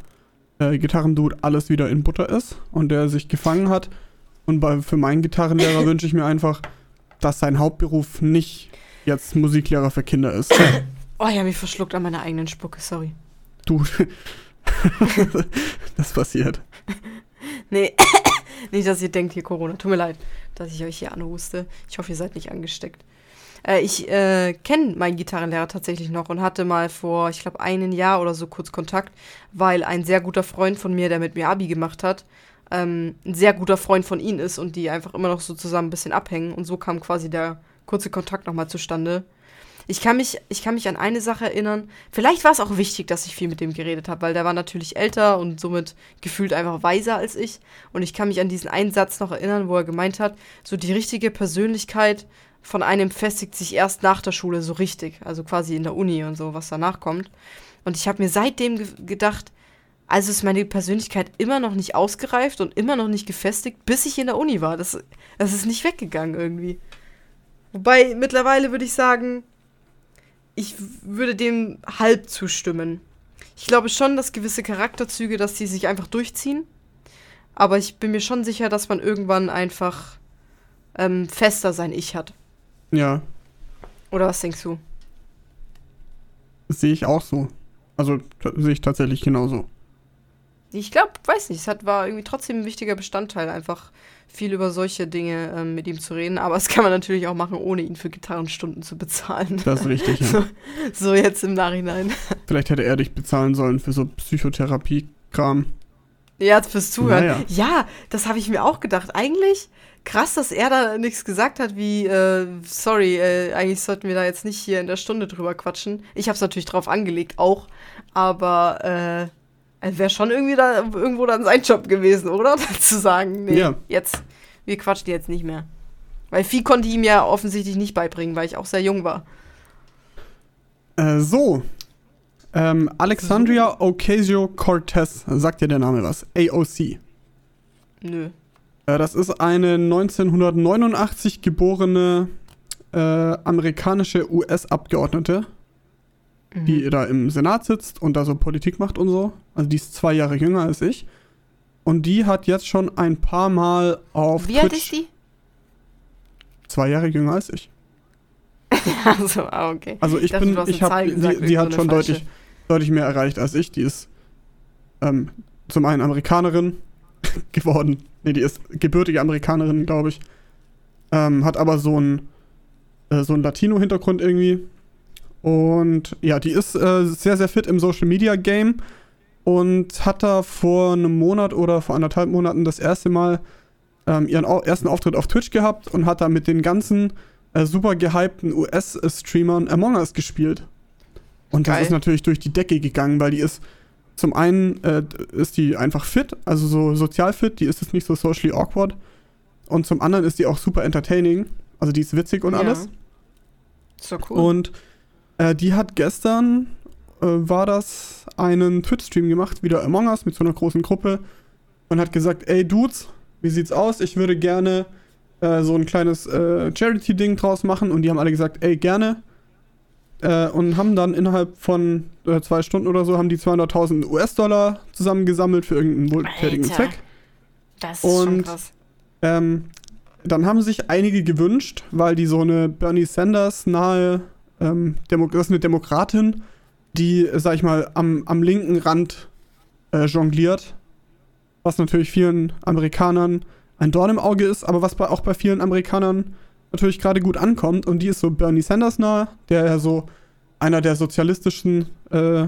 A: äh, Gitarrendude alles wieder in Butter ist und der sich gefangen hat. Und bei, für meinen Gitarrenlehrer wünsche ich mir einfach, dass sein Hauptberuf nicht jetzt Musiklehrer für Kinder ist.
B: Oh, ich habe mich verschluckt an meiner eigenen Spucke, sorry.
A: Du. das passiert.
B: Nee, nicht, dass ihr denkt, hier Corona. Tut mir leid, dass ich euch hier anhuste. Ich hoffe, ihr seid nicht angesteckt. Äh, ich äh, kenne meinen Gitarrenlehrer tatsächlich noch und hatte mal vor, ich glaube, einem Jahr oder so kurz Kontakt, weil ein sehr guter Freund von mir, der mit mir Abi gemacht hat, ähm, ein sehr guter Freund von ihm ist und die einfach immer noch so zusammen ein bisschen abhängen. Und so kam quasi der kurze Kontakt nochmal zustande. Ich kann, mich, ich kann mich an eine Sache erinnern. Vielleicht war es auch wichtig, dass ich viel mit dem geredet habe, weil der war natürlich älter und somit gefühlt einfach weiser als ich. Und ich kann mich an diesen einen Satz noch erinnern, wo er gemeint hat, so die richtige Persönlichkeit von einem festigt sich erst nach der Schule so richtig. Also quasi in der Uni und so, was danach kommt. Und ich habe mir seitdem ge gedacht, also ist meine Persönlichkeit immer noch nicht ausgereift und immer noch nicht gefestigt, bis ich in der Uni war. Das, das ist nicht weggegangen irgendwie. Wobei mittlerweile würde ich sagen, ich würde dem halb zustimmen. Ich glaube schon, dass gewisse Charakterzüge, dass die sich einfach durchziehen. Aber ich bin mir schon sicher, dass man irgendwann einfach ähm, fester sein Ich hat.
A: Ja,
B: Oder was denkst du?
A: sehe ich auch so. Also sehe ich tatsächlich genauso.
B: Ich glaube, weiß nicht, es hat, war irgendwie trotzdem ein wichtiger Bestandteil, einfach viel über solche Dinge ähm, mit ihm zu reden. Aber das kann man natürlich auch machen, ohne ihn für Gitarrenstunden zu bezahlen.
A: Das ist richtig. Ja.
B: so, so jetzt im Nachhinein.
A: Vielleicht hätte er dich bezahlen sollen für so Psychotherapie-Kram.
B: Ja, fürs Zuhören.
A: Naja.
B: Ja, das habe ich mir auch gedacht. Eigentlich krass, dass er da nichts gesagt hat, wie, äh, sorry, äh, eigentlich sollten wir da jetzt nicht hier in der Stunde drüber quatschen. Ich habe es natürlich drauf angelegt, auch. Aber, äh, wäre schon irgendwie da, irgendwo dann sein Job gewesen, oder? Zu sagen, nee,
A: Ja.
B: jetzt, wir quatschen jetzt nicht mehr. Weil viel konnte ich ihm ja offensichtlich nicht beibringen, weil ich auch sehr jung war.
A: Äh, so. Ähm, Alexandria Ocasio-Cortez, sagt dir der Name was? AOC.
B: Nö.
A: Äh, das ist eine 1989 geborene äh, amerikanische US-Abgeordnete,
B: Mhm.
A: die da im Senat sitzt und da so Politik macht und so. Also die ist zwei Jahre jünger als ich. Und die hat jetzt schon ein paar Mal auf
B: Wie
A: Twitch
B: alt ist die?
A: zwei Jahre jünger als ich.
B: also, ah, okay.
A: Also ich
B: dachte,
A: bin, ich habe, die, die hat
B: irgendeine
A: schon
B: falsche.
A: deutlich, deutlich mehr erreicht als ich. Die ist ähm, zum einen Amerikanerin geworden. Nee, die ist gebürtige Amerikanerin, glaube ich. Ähm, hat aber so einen äh, so Latino-Hintergrund irgendwie. Und ja, die ist äh, sehr, sehr fit im Social Media Game und hat da vor einem Monat oder vor anderthalb Monaten das erste Mal ähm, ihren au ersten Auftritt auf Twitch gehabt und hat da mit den ganzen äh, super gehypten US-Streamern Among Us gespielt. Und das
B: Geil.
A: ist natürlich durch die Decke gegangen, weil die ist zum einen äh, ist die einfach fit, also so sozial fit, die ist jetzt nicht so socially awkward. Und zum anderen ist die auch super entertaining, also die ist witzig und
B: Ja.
A: alles.
B: Doch cool.
A: Und äh, die hat gestern, äh, war das, einen Twitch-Stream gemacht, wieder Among Us mit so einer großen Gruppe und hat gesagt, ey Dudes, wie sieht's aus? Ich würde gerne äh, so ein kleines äh, Charity-Ding draus machen und die haben alle gesagt, ey, gerne. Äh, und haben dann innerhalb von äh, zwei Stunden oder so, haben die 200.000 US-Dollar zusammengesammelt für irgendeinen wohltätigen. Zweck.
B: das ist schon
A: und-
B: krass.
A: Ähm, dann haben sich einige gewünscht, weil die so eine Bernie Sanders nahe, ähm, Demo das ist eine Demokratin, die, sag ich mal, am, am linken Rand äh, jongliert. Was natürlich vielen Amerikanern ein Dorn im Auge ist, aber was bei, auch bei vielen Amerikanern natürlich gerade gut ankommt. Und die ist so Bernie Sanders nahe, der ja so einer der sozialistischen äh,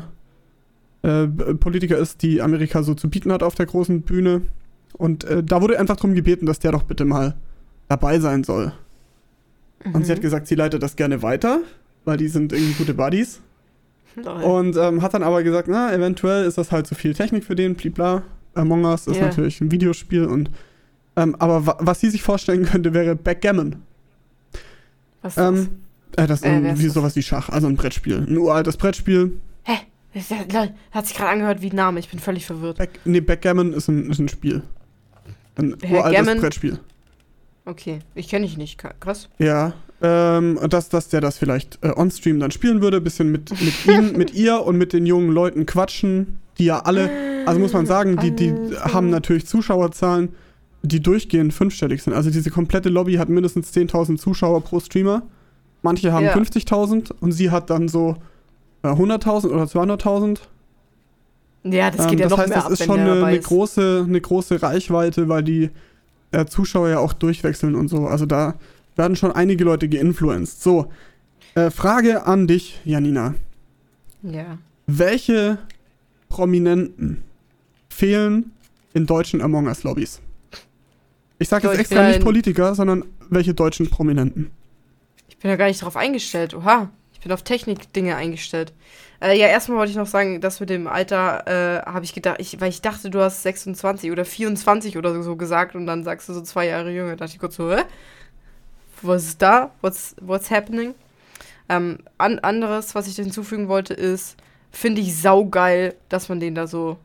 A: äh, Politiker ist, die Amerika so zu bieten hat auf der großen Bühne. Und äh, da wurde einfach darum gebeten, dass der doch bitte mal dabei sein soll. Und sie hat
B: Mhm.
A: gesagt, sie leitet das gerne weiter, weil die sind irgendwie gute Buddies.
B: Lol.
A: Und ähm, hat dann aber gesagt, na, eventuell ist das halt zu viel Technik für den, blibla. Among Us ist
B: Ja.
A: natürlich ein Videospiel und ähm, aber wa was sie sich vorstellen könnte, wäre Backgammon.
B: Was ist das?
A: Ähm, äh, das ist
B: Äh,
A: ein-
B: ist
A: wie
B: das?
A: sowas wie Schach, also ein Brettspiel. Ein uraltes Brettspiel.
B: Hä? Das ist- Hat sich gerade angehört wie ein Name. Ich bin völlig verwirrt.
A: Back, nee, Backgammon ist ein, ist ein Spiel. Ein
B: Herr
A: uraltes
B: Gammon?
A: Brettspiel.
B: Okay, ich kenne dich nicht. Krass.
A: Ja, ähm, dass, dass der das vielleicht äh, on-stream dann spielen würde, bisschen mit, mit ihm, mit ihr und mit den jungen Leuten quatschen, die ja alle, also muss man sagen, die, die haben natürlich Zuschauerzahlen, die durchgehend fünfstellig sind. Also diese komplette Lobby hat mindestens 10.000 Zuschauer pro Streamer. Manche haben
B: Ja.
A: 50.000 und sie hat dann so äh, 100.000 oder 200.000.
B: Ja, das geht
A: Ähm,
B: ja
A: das
B: noch
A: heißt,
B: mehr
A: das
B: ab,
A: ist schon eine, eine, große, eine große Reichweite, weil die äh, Zuschauer ja auch durchwechseln und so. Also da werden schon einige Leute geinfluenced. So, äh, Frage an dich, Janina.
B: Ja.
A: Welche Prominenten fehlen in deutschen Among Us-Lobbys? Ich sage jetzt
B: ich
A: extra nicht Politiker, sondern welche deutschen Prominenten?
B: Ich bin ja gar nicht drauf eingestellt. Oha, ich bin auf Technik-Dinge eingestellt. Äh, ja, erstmal wollte ich noch sagen, das mit dem Alter äh, habe ich gedacht, ich, weil ich dachte, du hast 26 oder 24 oder so gesagt und dann sagst du so zwei Jahre jünger. Da dachte ich kurz so, hä? Was ist da? What's, what's happening? Ähm, an, anderes, was ich hinzufügen wollte, ist, finde ich saugeil, dass man den da so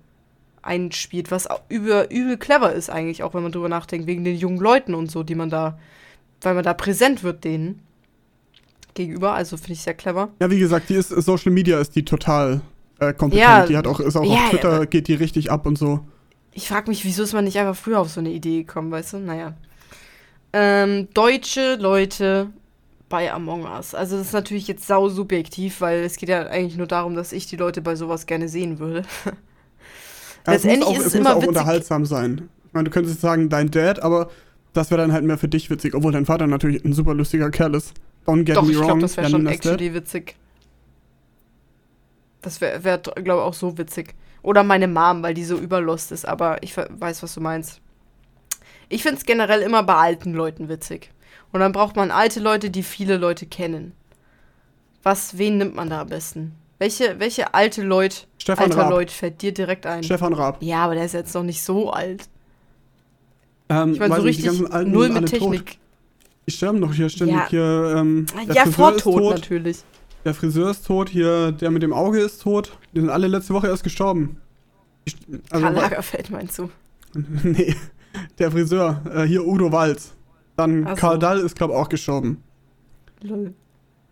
B: einspielt, was übel, übel clever ist eigentlich, auch wenn man drüber nachdenkt, wegen den jungen Leuten und so, die man da, weil man da präsent wird denen gegenüber, also finde ich sehr clever.
A: Ja, wie gesagt, die ist Social Media ist die total äh, kompetent.
B: Ja.
A: die hat auch ist auch
B: Ja,
A: auf Twitter
B: ja.
A: geht die richtig ab und so.
B: Ich frage mich, wieso ist man nicht einfach früher auf so eine Idee gekommen, weißt du? Naja. Ähm, deutsche Leute bei Among Us. Also das ist natürlich jetzt sau subjektiv, weil es geht ja eigentlich nur darum, dass ich die Leute bei sowas gerne sehen würde.
A: Ja,
B: Letztendlich
A: es muss auch,
B: ist es
A: es muss
B: immer
A: auch
B: witzig.
A: unterhaltsam sein. Ich meine, du könntest jetzt sagen, dein Dad, aber das wäre dann halt mehr für dich witzig, obwohl dein Vater natürlich ein super lustiger Kerl ist. Don't get
B: Doch,
A: me
B: ich
A: wrong.
B: glaube, das wäre schon actually witzig. Das wäre, wär, glaube ich, auch so witzig. Oder meine Mom, weil die so überlost ist, aber ich weiß, was du meinst. Ich finde es generell immer bei alten Leuten witzig. Und dann braucht man alte Leute, die viele Leute kennen. Was, wen nimmt man da am besten? Welche, welche alte Leut,
A: Stefan
B: alter
A: Raab.
B: Leut fällt dir direkt ein?
A: Stefan Raab.
B: ja, aber der ist jetzt noch nicht so alt.
A: Ähm,
B: Ich meine, so richtig
A: Alten
B: null mit
A: alle tot.
B: Technik.
A: Die sterben doch hier ständig
B: Ja.
A: hier. Ähm, der
B: Ja,
A: Friseur
B: vor
A: ist
B: Tod
A: tot.
B: natürlich.
A: Der Friseur ist tot, hier, der mit dem Auge ist tot. Die sind alle letzte Woche erst gestorben. Ich- Also,
B: Karl Lagerfeld meinst du?
A: nee, der Friseur, äh, hier Udo Walz. Dann
B: so.
A: Karl Dall ist, glaube ich, auch gestorben.
B: Lol.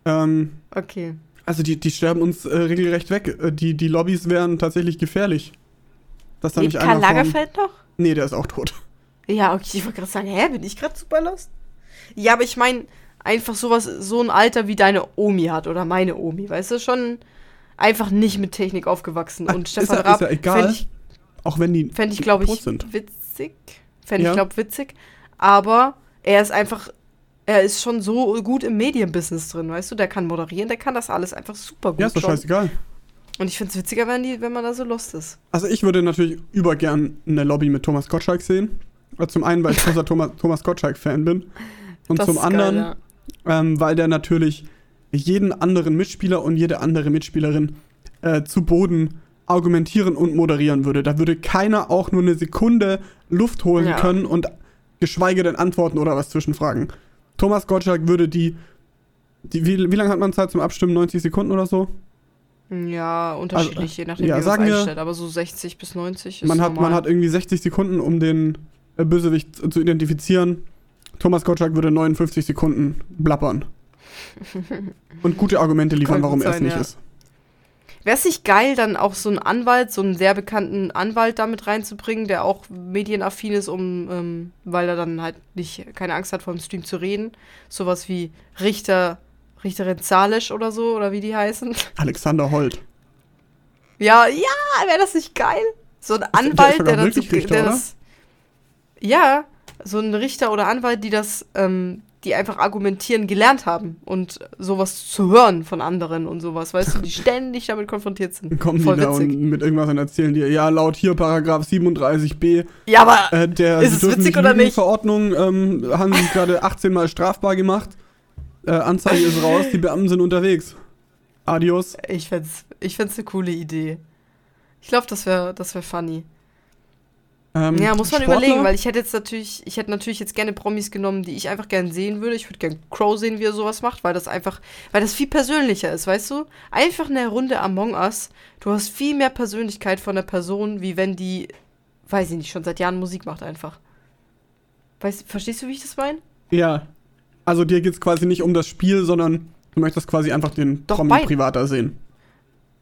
A: Ähm,
B: Okay.
A: Also die, die sterben uns äh, regelrecht weg. Äh, die, die Lobbys wären tatsächlich gefährlich. Dass da
B: Lebt
A: nicht
B: Karl Lagerfeld noch?
A: Nee, der ist auch tot.
B: Ja, okay, ich wollte gerade sagen, hä, bin ich gerade super lost? Ja, aber ich meine, einfach sowas, so ein Alter wie deine Omi hat oder meine Omi, weißt du, schon einfach nicht mit Technik aufgewachsen.
A: Ach,
B: Und Stefan
A: ja- ist
B: Raab
A: ja egal.
B: fände ich,
A: Auch wenn die
B: fänd ich glaube ich,
A: sind.
B: witzig. Fände
A: Ja.
B: ich, glaube witzig. Aber er ist einfach, er ist schon so gut im Medienbusiness drin, weißt du, der kann moderieren, der kann das alles einfach super gut.
A: Ja, ist doch
B: schon.
A: scheißegal.
B: Und ich finde es witziger, wenn, die, wenn man da so lost ist.
A: Also ich würde natürlich übergern eine Lobby mit Thomas Gottschalk sehen. Also Zum einen, weil ich großer Thomas, Thomas Gottschalk-Fan bin. Und
B: Das
A: zum
B: ist geil,
A: anderen,
B: ja.
A: ähm, weil der natürlich jeden anderen Mitspieler und jede andere Mitspielerin äh, zu Boden argumentieren und moderieren würde. Da würde keiner auch nur eine Sekunde Luft holen
B: Ja.
A: können und geschweige denn antworten oder was zwischenfragen. Thomas Gottschalk würde die, die wie, wie lange hat man Zeit zum Abstimmen? 90 Sekunden oder so?
B: Ja, unterschiedlich, je nachdem,
A: ja,
B: wie man es
A: sagen wir-
B: einstellt. Aber so 60 bis 90 ist
A: Man hat,
B: normal.
A: man hat irgendwie 60 Sekunden, um den äh, Bösewicht zu- identifizieren. Thomas Gottschalk würde 59 Sekunden blabbern. Und gute Argumente liefern,
B: Kann
A: warum er es nicht
B: ja.
A: ist.
B: Wäre es nicht geil, dann auch so einen Anwalt, so einen sehr bekannten Anwalt damit reinzubringen, der auch medienaffin ist, um, ähm, weil er dann halt nicht keine Angst hat, vor dem Stream zu reden. Sowas wie Richter, Richterin Zalisch oder so, oder wie die heißen.
A: Alexander Holt.
B: Ja, ja, wäre das nicht geil? So ein
A: der
B: Anwalt,
A: sogar
B: der dann
A: wirklich
B: so,
A: Richter,
B: der das. Ja, so ein Richter oder Anwalt, die das, ähm, die einfach argumentieren gelernt haben und sowas zu hören von anderen und sowas, weißt du, die ständig damit konfrontiert sind.
A: Kommen
B: Voll
A: die da
B: witzig.
A: und mit irgendwas und erzählen dir, ja, laut hier Paragraph 37b
B: Ja, aber
A: äh, der
B: Ist es witzig oder nicht?
A: Verordnung ähm, haben sie gerade 18 Mal strafbar gemacht. Äh, Anzeige ist raus, die Beamten sind unterwegs. Adios.
B: ich find's, ich find's eine coole Idee. Ich glaube, das wäre das wär funny.
A: Ähm,
B: Ja, muss man
A: Sportler?
B: überlegen, weil ich hätte jetzt natürlich, ich hätte natürlich jetzt gerne Promis genommen, die ich einfach gern sehen würde. Ich würde gern Crow sehen, wie er sowas macht, weil das einfach, weil das viel persönlicher ist, weißt du? Einfach eine Runde Among Us. Du hast viel mehr Persönlichkeit von der Person, wie wenn die, weiß ich nicht, schon seit Jahren Musik macht einfach. Weißt, verstehst du, wie ich das meine?
A: Ja. Also dir geht's quasi nicht um das Spiel, sondern du möchtest quasi einfach den
B: Doch,
A: Promi privater sehen.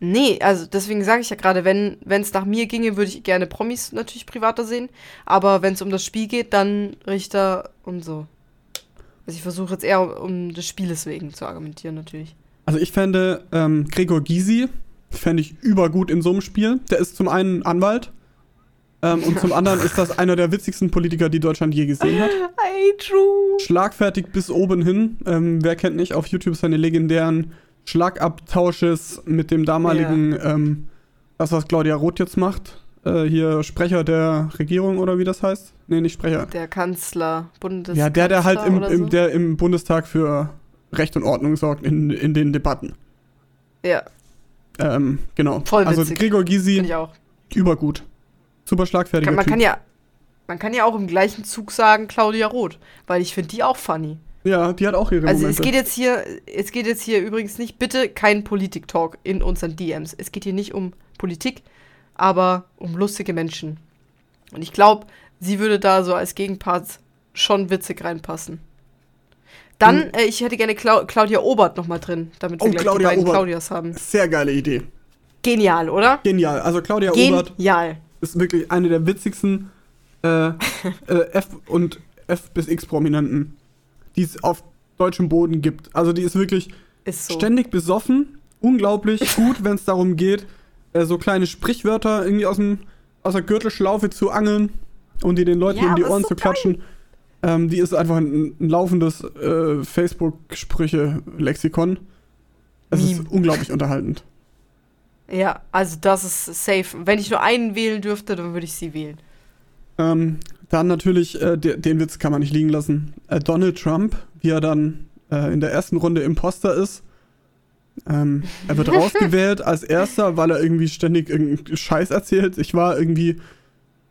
B: Nee, also deswegen sage ich ja gerade, wenn es nach mir ginge, würde ich gerne Promis natürlich privater sehen. Aber wenn es um das Spiel geht, dann Richter und so. Also ich versuche jetzt eher um des Spieles wegen zu argumentieren, natürlich.
A: Also ich fände ähm, Gregor Gysi, fände ich übergut in so einem Spiel. Der ist zum einen Anwalt ähm, und zum anderen ist das einer der witzigsten Politiker, die Deutschland je gesehen hat.
B: Hey, true.
A: Schlagfertig bis oben hin. Ähm, wer kennt nicht auf YouTube seine legendären Schlagabtausches mit dem damaligen, ähm, das was Claudia Roth jetzt macht. Äh, hier Sprecher der Regierung oder wie das heißt? Nee, nicht Sprecher.
B: Der Kanzler, Bundes.
A: ja, der, der halt im, im, der im Bundestag für Recht und Ordnung sorgt in, in den Debatten.
B: Ja,
A: Ähm, genau.
B: Voll
A: also
B: witzig.
A: Gregor
B: finde
A: Gysi,
B: ich auch.
A: übergut. Super schlagfertiger
B: Kann, man
A: Typ.
B: kann ja. Man kann ja auch im gleichen Zug sagen Claudia Roth, weil ich finde die auch funny.
A: Ja, die hat auch ihre
B: Also
A: Momente.
B: es geht jetzt hier, es geht jetzt hier übrigens nicht, bitte kein Politik-Talk in unseren DMs. Es geht hier nicht um Politik, aber um lustige Menschen. Und ich glaube, sie würde da so als Gegenpart schon witzig reinpassen. Dann,
A: Hm.
B: äh, ich hätte gerne Clau Claudia Obert noch mal drin, damit wir
A: Oh,
B: gleich
A: Claudia
B: die beiden
A: Obert.
B: Claudias haben.
A: Sehr geile Idee.
B: Genial, oder?
A: Genial. Also Claudia Obert
B: Genial.
A: ist wirklich eine der witzigsten äh, äh, F und F bis X Prominenten, die es auf deutschem Boden gibt. Also die ist wirklich
B: Ist so.
A: ständig besoffen, unglaublich gut, wenn es darum geht, äh, so kleine Sprichwörter irgendwie aus, dem, aus der Gürtelschlaufe zu angeln und die den Leuten
B: Ja,
A: um die
B: ist
A: Ohren
B: so
A: zu klatschen. Ähm, die ist einfach ein, ein laufendes äh, Facebook-Sprüche-Lexikon. Es ist
B: Meme.
A: unglaublich unterhaltend.
B: Ja, also das ist safe. Wenn ich nur einen wählen dürfte, dann würde ich sie wählen.
A: Ähm, dann natürlich, äh, de den Witz kann man nicht liegen lassen. Äh, Donald Trump, wie er dann äh, in der ersten Runde Imposter ist. Ähm, er wird rausgewählt als erster, weil er irgendwie ständig irgendeinen Scheiß erzählt. Ich war irgendwie,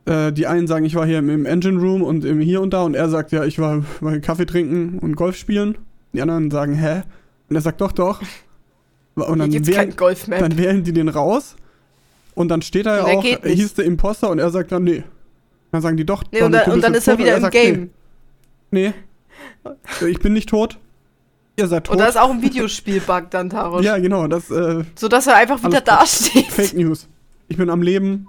A: äh, die einen sagen, ich war hier im, im Engine Room und im hier und da und er sagt, ja, ich war mal Kaffee trinken und Golf spielen. Die anderen sagen, hä? Und er sagt, doch, doch. Und dann, wählen, dann wählen die den raus und dann steht da ja
B: er
A: auch, er hieß der Imposter und er sagt dann, nee. Dann sagen die doch,
B: Nee, und dann, und dann ist er wieder im
A: sagt,
B: Game.
A: Nee, nee, ich bin nicht tot. Ihr seid tot.
B: Und da ist auch ein Videospiel-Bug dann, Tarosch.
A: ja, genau, das äh,
B: Sodass er einfach wieder dasteht.
A: Fake News. Ich bin am Leben,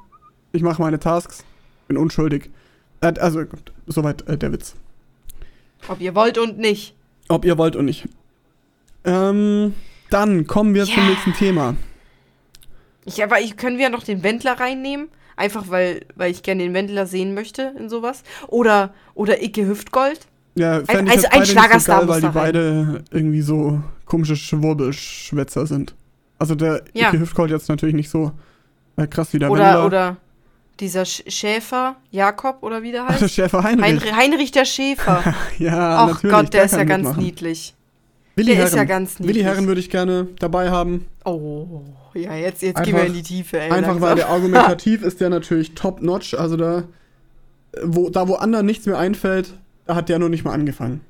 A: ich mache meine Tasks, bin unschuldig. Äh, also, soweit äh, der Witz.
B: Ob ihr wollt und nicht.
A: Ob ihr wollt und nicht. Ähm, dann kommen wir zum
B: Ja.
A: nächsten Thema.
B: Ich, aber ich, können wir noch den Wendler reinnehmen? Einfach weil, weil ich gerne den Wendler sehen möchte in sowas. Oder, oder Icke Hüftgold.
A: Ja, fänd
B: Also
A: ich
B: ein Schlagerstar
A: so geil, weil die
B: rein.
A: beide irgendwie so komische Schwurbelschwätzer sind. Also der
B: Ja.
A: Icke Hüftgold jetzt natürlich nicht so äh, krass wie der
B: Oder,
A: Wendler.
B: oder dieser Sch Schäfer, Jakob oder wie der
A: Ach, der
B: heißt.
A: Schäfer Heinrich.
B: Heinrich, Heinrich der Schäfer.
A: Ja,
B: Ach. Gott, der ist ja ganz
A: mitmachen.
B: niedlich.
A: Willi
B: der ist
A: Herren.
B: ja ganz
A: Willi
B: niedlich.
A: Herren würde ich gerne dabei haben.
B: Oh, ja, jetzt, jetzt gehen wir
A: Einfach-
B: in die Tiefe, ey.
A: Einfach
B: langsam.
A: weil der argumentativ ist der natürlich top-notch. Also da wo, da, wo anderen nichts mehr einfällt, da hat der noch nicht mal angefangen.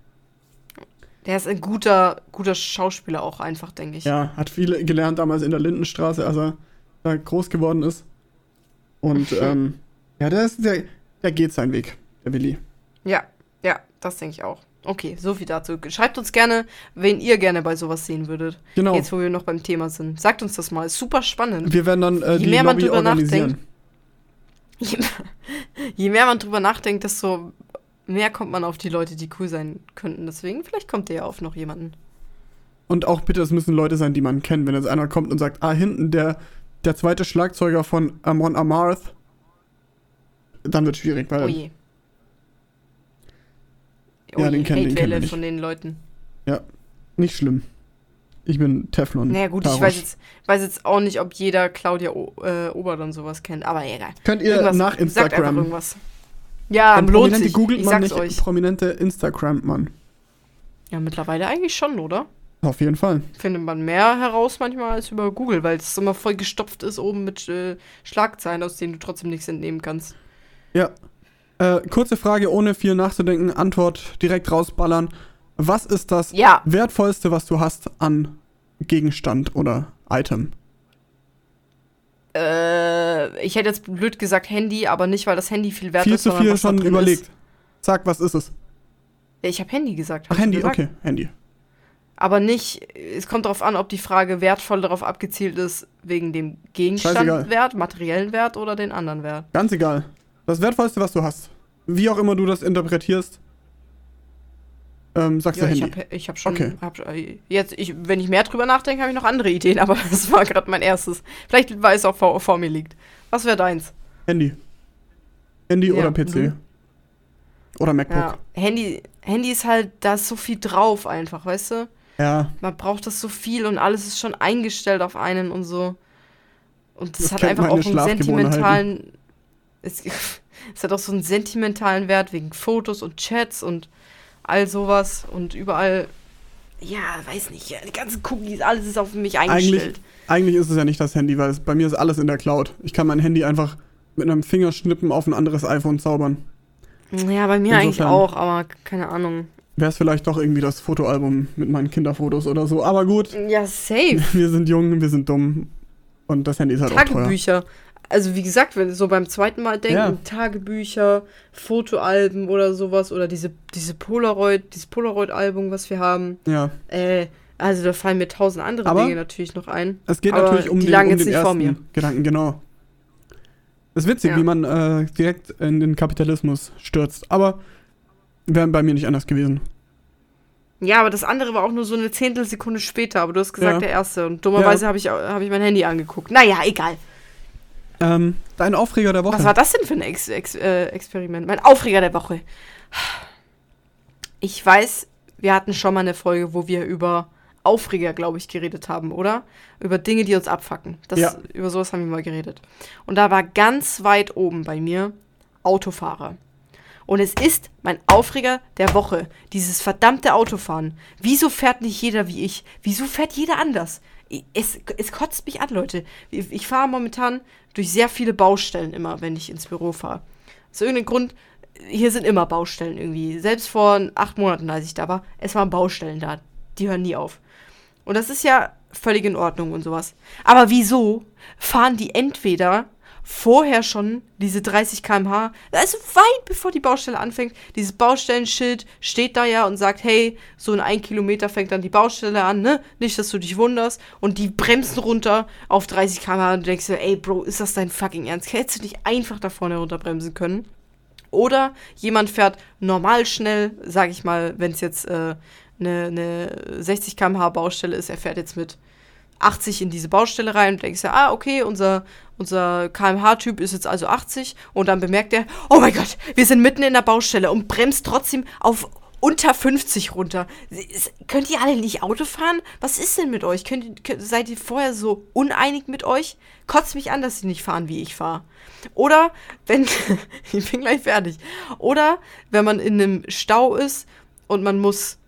B: Der ist ein guter, guter Schauspieler auch einfach, denke ich.
A: Ja, hat viel gelernt damals in der Lindenstraße, als er da groß geworden ist. Und ähm, ja, der, ist, der, der geht seinen Weg, der Willi.
B: Ja, ja, das denke ich auch. Okay, so viel dazu. Schreibt uns gerne, wen ihr gerne bei sowas sehen würdet.
A: Genau.
B: Jetzt, wo wir noch beim Thema sind. Sagt uns das mal. Ist super spannend.
A: Wir werden dann äh,
B: Je
A: die
B: mehr man
A: Lobby
B: drüber
A: organisieren.
B: Je, je mehr man drüber nachdenkt, desto mehr kommt man auf die Leute, die cool sein könnten. Deswegen, vielleicht kommt ihr ja auf noch jemanden.
A: Und auch bitte, es müssen Leute sein, die man kennt. Wenn jetzt einer kommt und sagt, ah, hinten der, der zweite Schlagzeuger von Amon Amarth, dann wird schwierig, weil
B: Oh je.
A: Ja, den kennen- den kennen wir nicht.
B: von den Leuten.
A: nicht schlimm. Ich bin Teflon.
B: Naja, gut, ich
A: Tarosch.
B: weiß jetzt, weiß jetzt auch nicht, ob jeder Claudia o äh, Obert und sowas kennt, aber egal.
A: Könnt ihr
B: Irgendwas,
A: nach
B: Sagt einfach
A: Instagram.
B: irgendwas. Ja,
A: Ähm,
B: lohnt
A: Prominente
B: sich.
A: googelt
B: Ich
A: man nicht,
B: euch.
A: prominente Instagram, Mann.
B: Ja, mittlerweile eigentlich schon, oder?
A: Auf jeden Fall.
B: Findet man mehr heraus manchmal als über Google, weil es immer voll gestopft ist oben mit äh, Schlagzeilen, aus denen du trotzdem nichts entnehmen kannst.
A: Ja. Äh, kurze Frage, ohne viel nachzudenken, Antwort direkt rausballern. Was ist das
B: Ja,
A: wertvollste, was du hast an Gegenstand oder Item?
B: äh, ich hätte jetzt blöd gesagt Handy, aber nicht, weil das Handy viel wert
A: viel
B: ist,
A: zu viel
B: was da
A: schon überlegt.
B: Ist.
A: Sag, was ist es?
B: Ja, ich habe Handy gesagt. hab
A: Ach, Handy,
B: gesagt.
A: okay, Handy.
B: Aber nicht, es kommt darauf an, ob die Frage wertvoll darauf abgezielt ist, wegen dem. Gegenstandwert, materiellen Wert oder den anderen Wert.
A: Ganz egal. Das wertvollste, was du hast. Wie auch immer du das interpretierst, ähm, sagst
B: Ja,
A: du
B: ich
A: Handy.
B: habe ich hab schon,
A: Okay.
B: hab, jetzt, ich, wenn ich mehr drüber nachdenke, habe ich noch andere Ideen, aber das war gerade mein erstes. Vielleicht, weil es auch vor, vor mir liegt. Was wäre deins?
A: Handy. Handy
B: Ja,
A: oder PC.
B: mhm.
A: Oder MacBook.
B: Ja, Handy, Handy ist halt, da ist so viel drauf einfach, weißt du?
A: Ja.
B: Man braucht das so viel und alles ist schon eingestellt auf einen und so. Und es
A: Das
B: hat einfach auch einen sentimentalen. Es, es hat auch so einen sentimentalen Wert wegen Fotos und Chats und all sowas und überall. Ja, weiß nicht, die ganzen Cookies, alles ist auf mich eingestellt.
A: Eigentlich ist es ja nicht das Handy, weil es, bei mir ist alles in der Cloud. Ich kann mein Handy einfach mit einem Fingerschnippen auf ein anderes iPhone zaubern.
B: Ja, bei mir eigentlich
A: Insofern.
B: auch, aber keine Ahnung.
A: Wäre es vielleicht doch irgendwie das Fotoalbum mit meinen Kinderfotos oder so. Aber gut,
B: Ja, safe.
A: wir sind jung, wir sind dumm. Und das Handy ist halt auch teuer.
B: Tagebücher. Also wie gesagt, wenn so beim zweiten Mal denken,
A: Ja.
B: Tagebücher, Fotoalben oder sowas oder diese, diese Polaroid, dieses Polaroid-Album, was wir haben.
A: Ja.
B: Äh, also da fallen mir tausend andere
A: Aber
B: Dinge natürlich noch ein.
A: Es geht
B: Aber
A: natürlich um
B: die
A: den,
B: lagen
A: um
B: jetzt
A: den
B: nicht vor
A: ersten
B: mir.
A: Gedanken, genau. Das ist witzig,
B: Ja.
A: wie man äh, direkt in den Kapitalismus stürzt. Aber wäre bei mir nicht anders gewesen.
B: Ja, aber das andere war auch nur so eine Zehntelsekunde später, aber du hast gesagt
A: Ja.
B: der erste. Und dummerweise
A: Ja.
B: habe ich, hab ich mein Handy angeguckt. Naja, egal.
A: Ähm, dein Aufreger der Woche.
B: Was war das denn für ein Ex Ex äh, Experiment? Mein Aufreger der Woche. Ich weiß, wir hatten schon mal eine Folge, wo wir über Aufreger, glaube ich, geredet haben, oder? Über Dinge, die uns abfacken. Das,
A: Ja.
B: Über sowas haben wir mal geredet. Und da war ganz weit oben bei mir Autofahrer. Und es ist mein Aufreger der Woche. Dieses verdammte Autofahren. Wieso fährt nicht jeder wie ich? Wieso fährt jeder anders? Es, es kotzt mich an, Leute. Ich ich fahre momentan durch sehr viele Baustellen immer, wenn ich ins Büro fahre. Aus irgendeinem Grund, hier sind immer Baustellen irgendwie. Selbst vor acht Monaten, als ich da war, es waren Baustellen da. Die hören nie auf. Und das ist ja völlig in Ordnung und sowas. Aber wieso fahren die entweder vorher schon diese 30 km/h, also weit bevor die Baustelle anfängt, dieses Baustellenschild steht da ja und sagt, hey, so in ein Kilometer fängt dann die Baustelle an, ne? Nicht, dass du dich wunderst. Und die bremsen runter auf 30 km/h und denkst dir, ey, Bro, ist das dein fucking Ernst? Hättest du nicht einfach da vorne runterbremsen können? Oder jemand fährt normal schnell, sag ich mal, wenn es jetzt äh, eine, eine 60 km/h Baustelle ist, er fährt jetzt mit 80 in diese Baustelle rein und denkst ja, ah, okay, unser, unser KMH-Typ ist jetzt also 80 und dann bemerkt er, oh mein Gott, wir sind mitten in der Baustelle und bremst trotzdem auf unter 50 runter. Könnt ihr alle nicht Auto fahren? Was ist denn mit euch? Könnt, könnt, seid ihr vorher so uneinig mit euch? Kotzt mich an, dass sie nicht fahren, wie ich fahre. Oder wenn, ich bin gleich fertig. Oder wenn man in einem Stau ist und man muss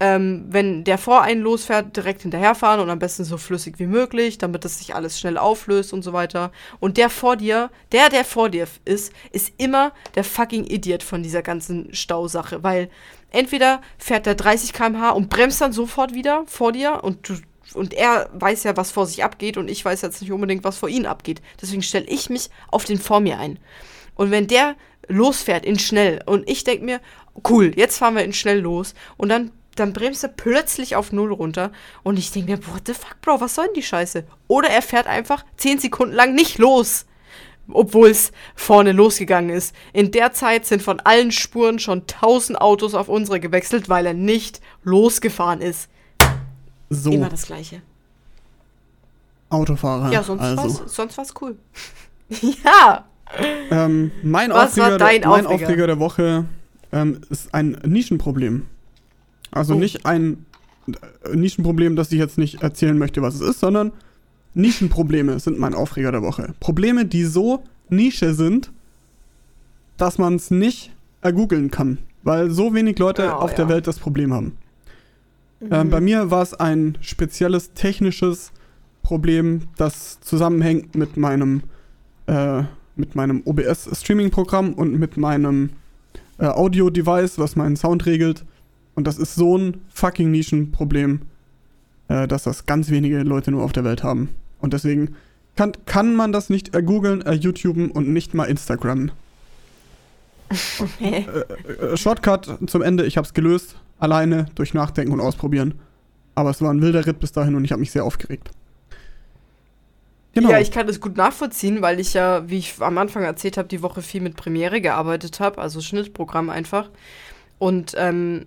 B: ähm, wenn der vor einen losfährt, direkt hinterherfahren und am besten so flüssig wie möglich, damit das sich alles schnell auflöst und so weiter. Und der vor dir, der, der vor dir ist, ist immer der fucking Idiot von dieser ganzen Stausache, weil entweder fährt der 30 km/h und bremst dann sofort wieder vor dir und du und er weiß ja, was vor sich abgeht und ich weiß jetzt nicht unbedingt, was vor ihm abgeht. Deswegen stelle ich mich auf den vor mir ein. Und wenn der losfährt in schnell und ich denke mir, cool, jetzt fahren wir in schnell los und dann dann bremst er plötzlich auf Null runter. Und ich denke mir, what the fuck, Bro, was soll denn die Scheiße? Oder er fährt einfach 10 Sekunden lang nicht los. Obwohl es vorne losgegangen ist. In der Zeit sind von allen Spuren schon 1000 Autos auf unsere gewechselt, weil er nicht losgefahren ist. So. Immer das Gleiche.
A: Autofahrer.
B: Ja, sonst also. was, sonst cool. ja.
A: Ähm, mein, was Aufreger, mein Aufreger? Aufreger der Woche ähm, ist ein Nischenproblem. Also oh. nicht ein äh, Nischenproblem, das ich jetzt nicht erzählen möchte, was es ist, sondern Nischenprobleme sind mein Aufreger der Woche. Probleme, die so Nische sind, dass man es nicht ergoogeln kann, weil so wenig Leute oh, auf ja. der Welt das Problem haben. Mhm. Ähm, bei mir war es ein spezielles technisches Problem, das zusammenhängt mit meinem, äh, mit meinem OBS-Streaming-Programm und mit meinem äh, Audio-Device, was meinen Sound regelt. Und das ist so ein fucking Nischenproblem, äh, dass das ganz wenige Leute nur auf der Welt haben. Und deswegen kann, kann man das nicht äh, googeln, äh, YouTuben und nicht mal Instagram. äh, äh, Shortcut zum Ende, ich hab's gelöst, alleine durch Nachdenken und Ausprobieren. Aber es war ein wilder Ritt bis dahin und ich habe mich sehr aufgeregt.
B: Genau. Ja, ich kann das gut nachvollziehen, weil ich ja, wie ich am Anfang erzählt habe, die Woche viel mit Premiere gearbeitet habe, also Schnittprogramm einfach. Und ähm,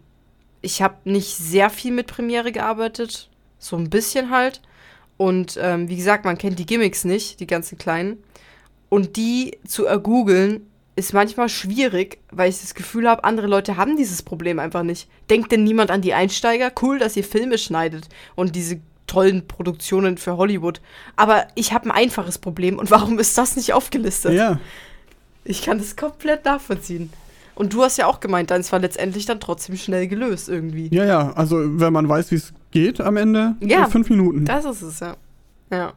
B: ich habe nicht sehr viel mit Premiere gearbeitet, so ein bisschen halt. Und ähm, wie gesagt, man kennt die Gimmicks nicht, die ganzen kleinen. Und die zu ergoogeln ist manchmal schwierig, weil ich das Gefühl habe, andere Leute haben dieses Problem einfach nicht. Denkt denn niemand an die Einsteiger? Cool, dass ihr Filme schneidet und diese tollen Produktionen für Hollywood. Aber ich habe ein einfaches Problem und warum ist das nicht aufgelistet?
A: Ja.
B: Ich kann das komplett nachvollziehen. Und du hast ja auch gemeint, deins war letztendlich dann trotzdem schnell gelöst irgendwie.
A: Ja, ja, also wenn man weiß, wie es geht am Ende, ja, fünf Minuten.
B: Das ist es, ja. Ja.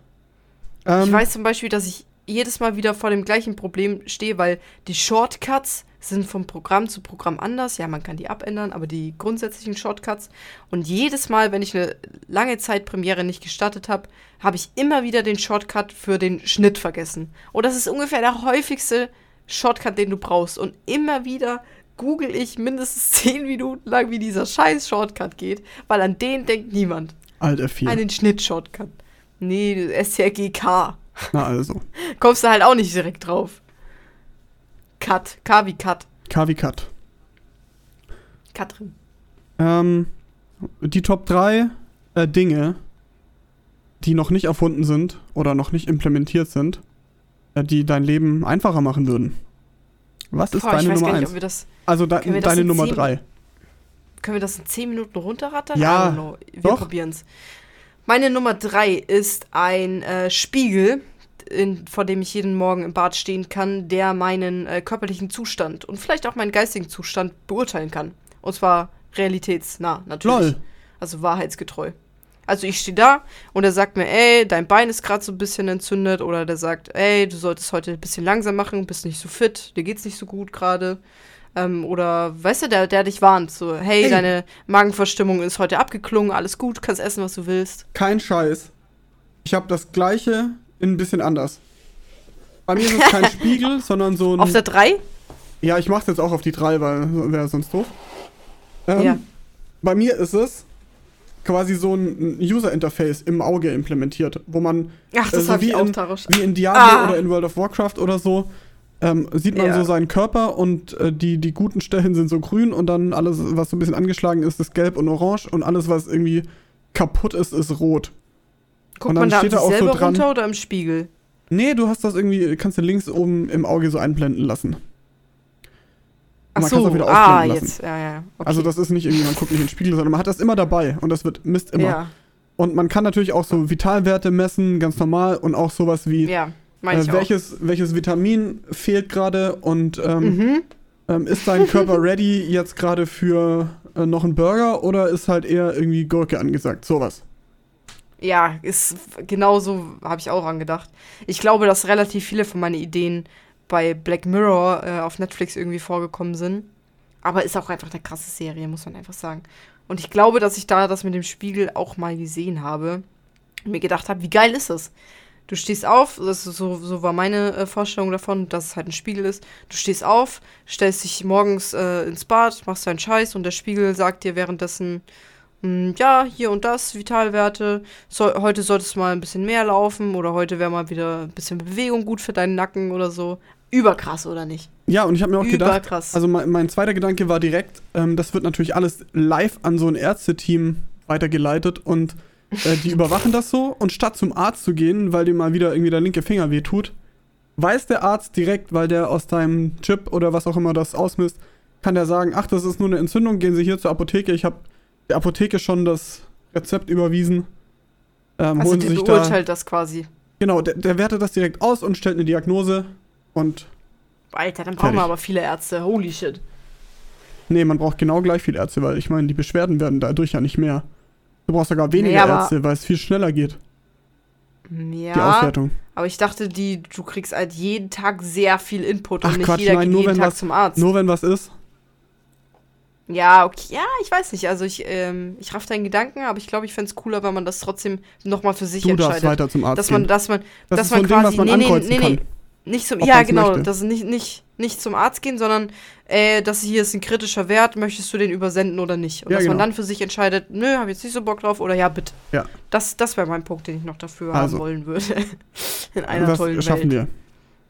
B: Ähm, ich weiß zum Beispiel, dass ich jedes Mal wieder vor dem gleichen Problem stehe, weil die Shortcuts sind vom Programm zu Programm anders. Ja, man kann die abändern, aber die grundsätzlichen Shortcuts. Und jedes Mal, wenn ich eine lange Zeit Premiere nicht gestartet habe, habe ich immer wieder den Shortcut für den Schnitt vergessen. Und das ist ungefähr der häufigste Shortcut, den du brauchst. Und immer wieder google ich mindestens 10 Minuten lang, wie dieser scheiß Shortcut geht, weil an den denkt niemand.
A: Alt F4.
B: An den Schnitt-Shortcut. Nee, STRGK.
A: Na also.
B: Kommst du halt auch nicht direkt drauf. Cut. K wie Cut.
A: K wie Cut.
B: Katrin.
A: Ähm, die Top 3 äh, Dinge, die noch nicht erfunden sind oder noch nicht implementiert sind, die dein Leben einfacher machen würden. Was ist Boah, deine Nummer 1? Also de deine Nummer 3.
B: Können wir das in 10 Minuten runterrattern?
A: Ja,
B: wir probieren es. Meine Nummer 3 ist ein äh, Spiegel, in, vor dem ich jeden Morgen im Bad stehen kann, der meinen äh, körperlichen Zustand und vielleicht auch meinen geistigen Zustand beurteilen kann. Und zwar realitätsnah, natürlich. Lol. Also wahrheitsgetreu. Also ich stehe da und er sagt mir, ey, dein Bein ist gerade so ein bisschen entzündet oder der sagt, ey, du solltest heute ein bisschen langsam machen, bist nicht so fit, dir geht's nicht so gut gerade. Ähm, oder, weißt du, der, der dich warnt, so, hey,
A: Ey.
B: deine Magenverstimmung ist heute abgeklungen, alles gut, kannst essen, was du willst.
A: Kein Scheiß. Ich habe das gleiche in ein bisschen anders. Bei mir ist es kein Spiegel, sondern so ein.
B: Auf der 3?
A: ja, ich mach's jetzt auch auf die 3, weil wäre sonst doof. Ähm,
B: Ja.
A: Bei mir ist es quasi so ein User-Interface im Auge implementiert, wo man
B: Ach, das
A: Also
B: hab
A: wie
B: ich auch,
A: in- wie in Diablo
B: Ah.
A: oder in World of Warcraft oder so, ähm, sieht man
B: Ja.
A: so seinen Körper und äh, die, die guten Stellen sind so grün und dann alles, was so ein bisschen angeschlagen ist, ist gelb und orange und alles, was irgendwie kaputt ist, ist rot.
B: Guckt man da
A: steht auch
B: sich
A: so
B: selber
A: dran-
B: runter oder im Spiegel?
A: Nee, du hast das irgendwie, kannst du links oben im Auge so einblenden lassen.
B: Ach
A: man
B: so,
A: auch wieder
B: ah,
A: lassen.
B: jetzt, ja, ja. Okay.
A: Also das ist nicht irgendwie, man guckt nicht in den Spiegel, sondern man hat das immer dabei und das wird misst immer.
B: Ja,
A: Und man kann natürlich auch so Vitalwerte messen, ganz normal und auch sowas wie
B: ja,
A: äh,
B: auch.
A: welches, welches Vitamin fehlt gerade und ähm,
B: Mhm.
A: ähm, ist dein Körper ready jetzt gerade für äh, noch einen Burger oder ist halt eher irgendwie Gurke angesagt? Sowas.
B: Ja, ist genauso habe ich auch angedacht. Ich glaube, dass relativ viele von meinen Ideen bei Black Mirror äh, auf Netflix irgendwie vorgekommen sind. Aber ist auch einfach eine krasse Serie, muss man einfach sagen. Und ich glaube, dass ich da das mit dem Spiegel auch mal gesehen habe und mir gedacht habe, wie geil ist das? Du stehst auf, das so, so war meine äh, Vorstellung davon, dass es halt ein Spiegel ist. Du stehst auf, stellst dich morgens äh, ins Bad, machst deinen Scheiß und der Spiegel sagt dir währenddessen, ja, hier und das, Vitalwerte, so, heute solltest du mal ein bisschen mehr laufen oder heute wäre mal wieder ein bisschen Bewegung gut für deinen Nacken oder so. Überkrass, oder nicht?
A: Ja, und ich habe mir auch gedacht,
B: Überkrass.
A: also mein, mein zweiter Gedanke war direkt, ähm, das wird natürlich alles live an so ein Ärzteteam weitergeleitet und äh, die überwachen das so und statt zum Arzt zu gehen, weil dir mal wieder irgendwie der linke Finger wehtut, weiß der Arzt direkt, weil der aus deinem Chip oder was auch immer das ausmisst, kann der sagen, ach, das ist nur eine Entzündung, gehen Sie hier zur Apotheke, ich habe der Apotheke schon das Rezept überwiesen. Ähm,
B: also
A: holen
B: der
A: sich da,
B: beurteilt das quasi.
A: genau, der, der wertet das direkt aus und stellt eine Diagnose und
B: Alter, dann brauchen
A: Fertig.
B: wir aber viele Ärzte. Holy shit.
A: Nee, man braucht genau gleich viel Ärzte, weil ich meine, die Beschwerden werden dadurch ja nicht mehr. Du brauchst sogar weniger
B: Nee,
A: Ärzte, weil es viel schneller geht, die
B: Ja,
A: Auswertung.
B: aber ich dachte, die, du kriegst halt jeden Tag sehr viel Input
A: Ach,
B: und nicht
A: Quatsch,
B: jeder
A: nein,
B: geht jeden
A: wenn
B: Tag
A: was-
B: zum Arzt.
A: Nur wenn was ist.
B: Ja, okay. Ja, ich weiß nicht. Also ich, ähm, ich raff deinen Gedanken, aber ich glaube, ich fände es cooler, wenn man das trotzdem nochmal für sich
A: Du darfst
B: entscheidet.
A: weiter zum Arzt
B: Dass man, dass man,
A: Das
B: dass man
A: Ding,
B: quasi.
A: was man
B: nee, nee, nee, nee.
A: kann.
B: Nicht zum,
A: ob
B: ja, genau,
A: möchte.
B: dass nicht, nicht, nicht zum Arzt gehen, sondern äh, das hier ist ein kritischer Wert, möchtest du den übersenden oder nicht? Und
A: Ja,
B: dass man
A: genau.
B: dann für sich entscheidet, nö, hab jetzt nicht so Bock drauf oder ja, bitte.
A: Ja.
B: Das, das wäre mein Punkt, den ich noch dafür
A: Also.
B: haben wollen würde. In einer
A: das
B: tollen
A: schaffen
B: Welt.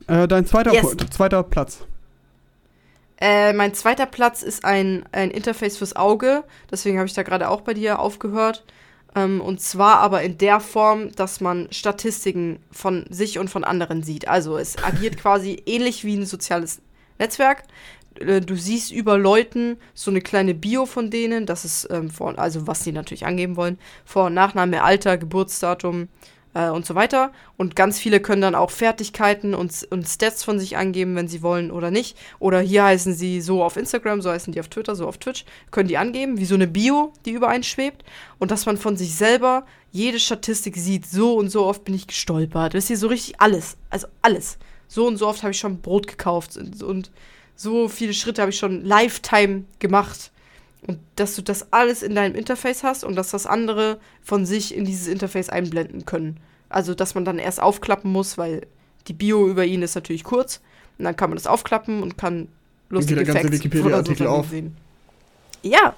A: wir. Äh, dein zweiter,
B: Yes.
A: Zweiter Platz.
B: Äh, mein zweiter Platz ist ein, ein Interface fürs Auge. Deswegen habe ich da gerade auch bei dir aufgehört. Ähm, und zwar aber in der Form, dass man Statistiken von sich und von anderen sieht. Also es agiert quasi ähnlich wie ein soziales Netzwerk. Äh, Du siehst über Leuten so eine kleine Bio von denen, das ist ähm, vor, also was sie natürlich angeben wollen, Vor- und Nachname, Alter, Geburtsdatum äh, und so weiter. Und ganz viele können dann auch Fertigkeiten und, und Stats von sich angeben, wenn sie wollen oder nicht. Oder hier heißen sie so auf Instagram, so heißen die auf Twitter, so auf Twitch, können die angeben, wie so eine Bio, die über einen schwebt. Und dass man von sich selber jede Statistik sieht, so und so oft bin ich gestolpert. Wisst ihr, so richtig alles. Also alles. So und so oft habe ich schon Brot gekauft und, und so viele Schritte habe ich schon Lifetime gemacht. Und dass du das alles in deinem Interface hast und dass das andere von sich in dieses Interface einblenden können. Also, dass man dann erst aufklappen muss, weil die Bio über ihn ist natürlich kurz. Und dann kann man das aufklappen und kann lustige
A: der ganze
B: Facts
A: Wikipedia-Artikel auf.
B: sehen. Ja.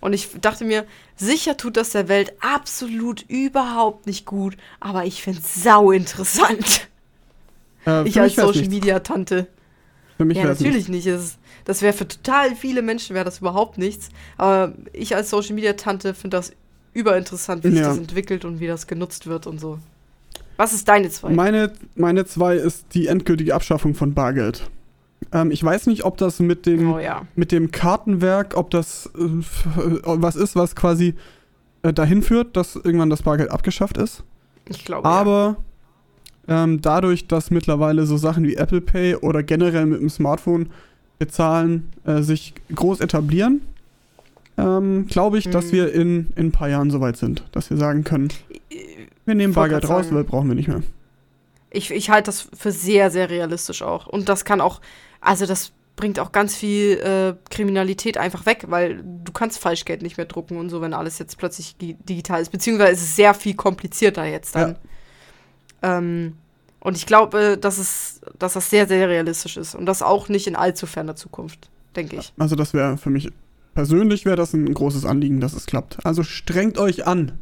B: Und ich dachte mir, sicher tut das der Welt absolut überhaupt nicht gut, aber ich finde es sau interessant.
A: Äh,
B: Ich als Social. Media Tante.
A: Für mich
B: Ja, natürlich nicht. Es, das wäre für total viele Menschen wäre das überhaupt nichts. Aber ich als Social Media Tante finde das überinteressant, wie sich
A: Ja.
B: das entwickelt und wie das genutzt wird und so. Was ist deine zwei?
A: Meine, meine zwei ist die endgültige Abschaffung von Bargeld. Ähm, ich weiß nicht, ob das mit dem,
B: oh ja.
A: mit dem Kartenwerk, ob das äh, was ist, was quasi äh, dahin führt, dass irgendwann das Bargeld abgeschafft ist.
B: Ich glaube.
A: Aber ähm, dadurch, dass mittlerweile so Sachen wie Apple Pay oder generell mit dem Smartphone bezahlen äh, sich groß etablieren, ähm, glaube ich, dass
B: Mhm.
A: wir in, in ein paar Jahren soweit sind, dass wir sagen können, wir nehmen Bargeld raus, weil brauchen wir nicht mehr.
B: Ich, ich halte das für sehr, sehr realistisch auch. Und das kann auch, also das bringt auch ganz viel äh, Kriminalität einfach weg, weil du kannst Falschgeld nicht mehr drucken und so, wenn alles jetzt plötzlich digital ist. Beziehungsweise ist es sehr viel komplizierter jetzt dann. Ja. Ähm, und ich glaube, dass, es, dass das sehr, sehr realistisch ist. Und das auch nicht in allzu ferner Zukunft, denke ich.
A: Also das wäre für mich persönlich wäre das ein großes Anliegen, dass es klappt. Also strengt euch an.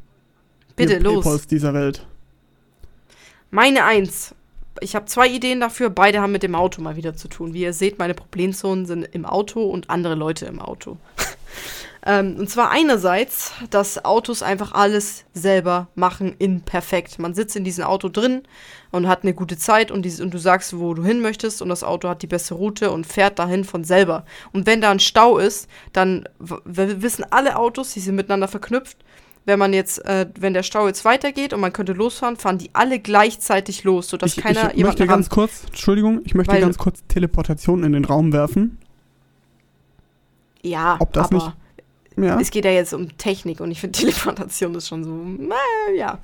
B: Bitte, los.
A: Paypals dieser Welt.
B: Meine Eins ich habe zwei Ideen dafür. Beide haben mit dem Auto mal wieder zu tun. Wie ihr seht, meine Problemzonen sind im Auto und andere Leute im Auto. Ähm, und zwar einerseits, dass Autos einfach alles selber machen in perfekt. Man sitzt in diesem Auto drin und hat eine gute Zeit und, die, und du sagst, wo du hin möchtest und das Auto hat die beste Route und fährt dahin von selber. Und wenn da ein Stau ist, dann wissen alle Autos, die sind miteinander verknüpft, wenn man jetzt, äh, wenn der Stau jetzt weitergeht und man könnte losfahren, fahren die alle gleichzeitig los, sodass ich, keiner
A: ich möchte ganz kurz, Entschuldigung, ich möchte ganz kurz Teleportation in den Raum werfen.
B: Ja,
A: Ob das aber
B: nicht, ja. es geht ja jetzt um Technik und ich finde Teleportation ist schon so, äh, ja.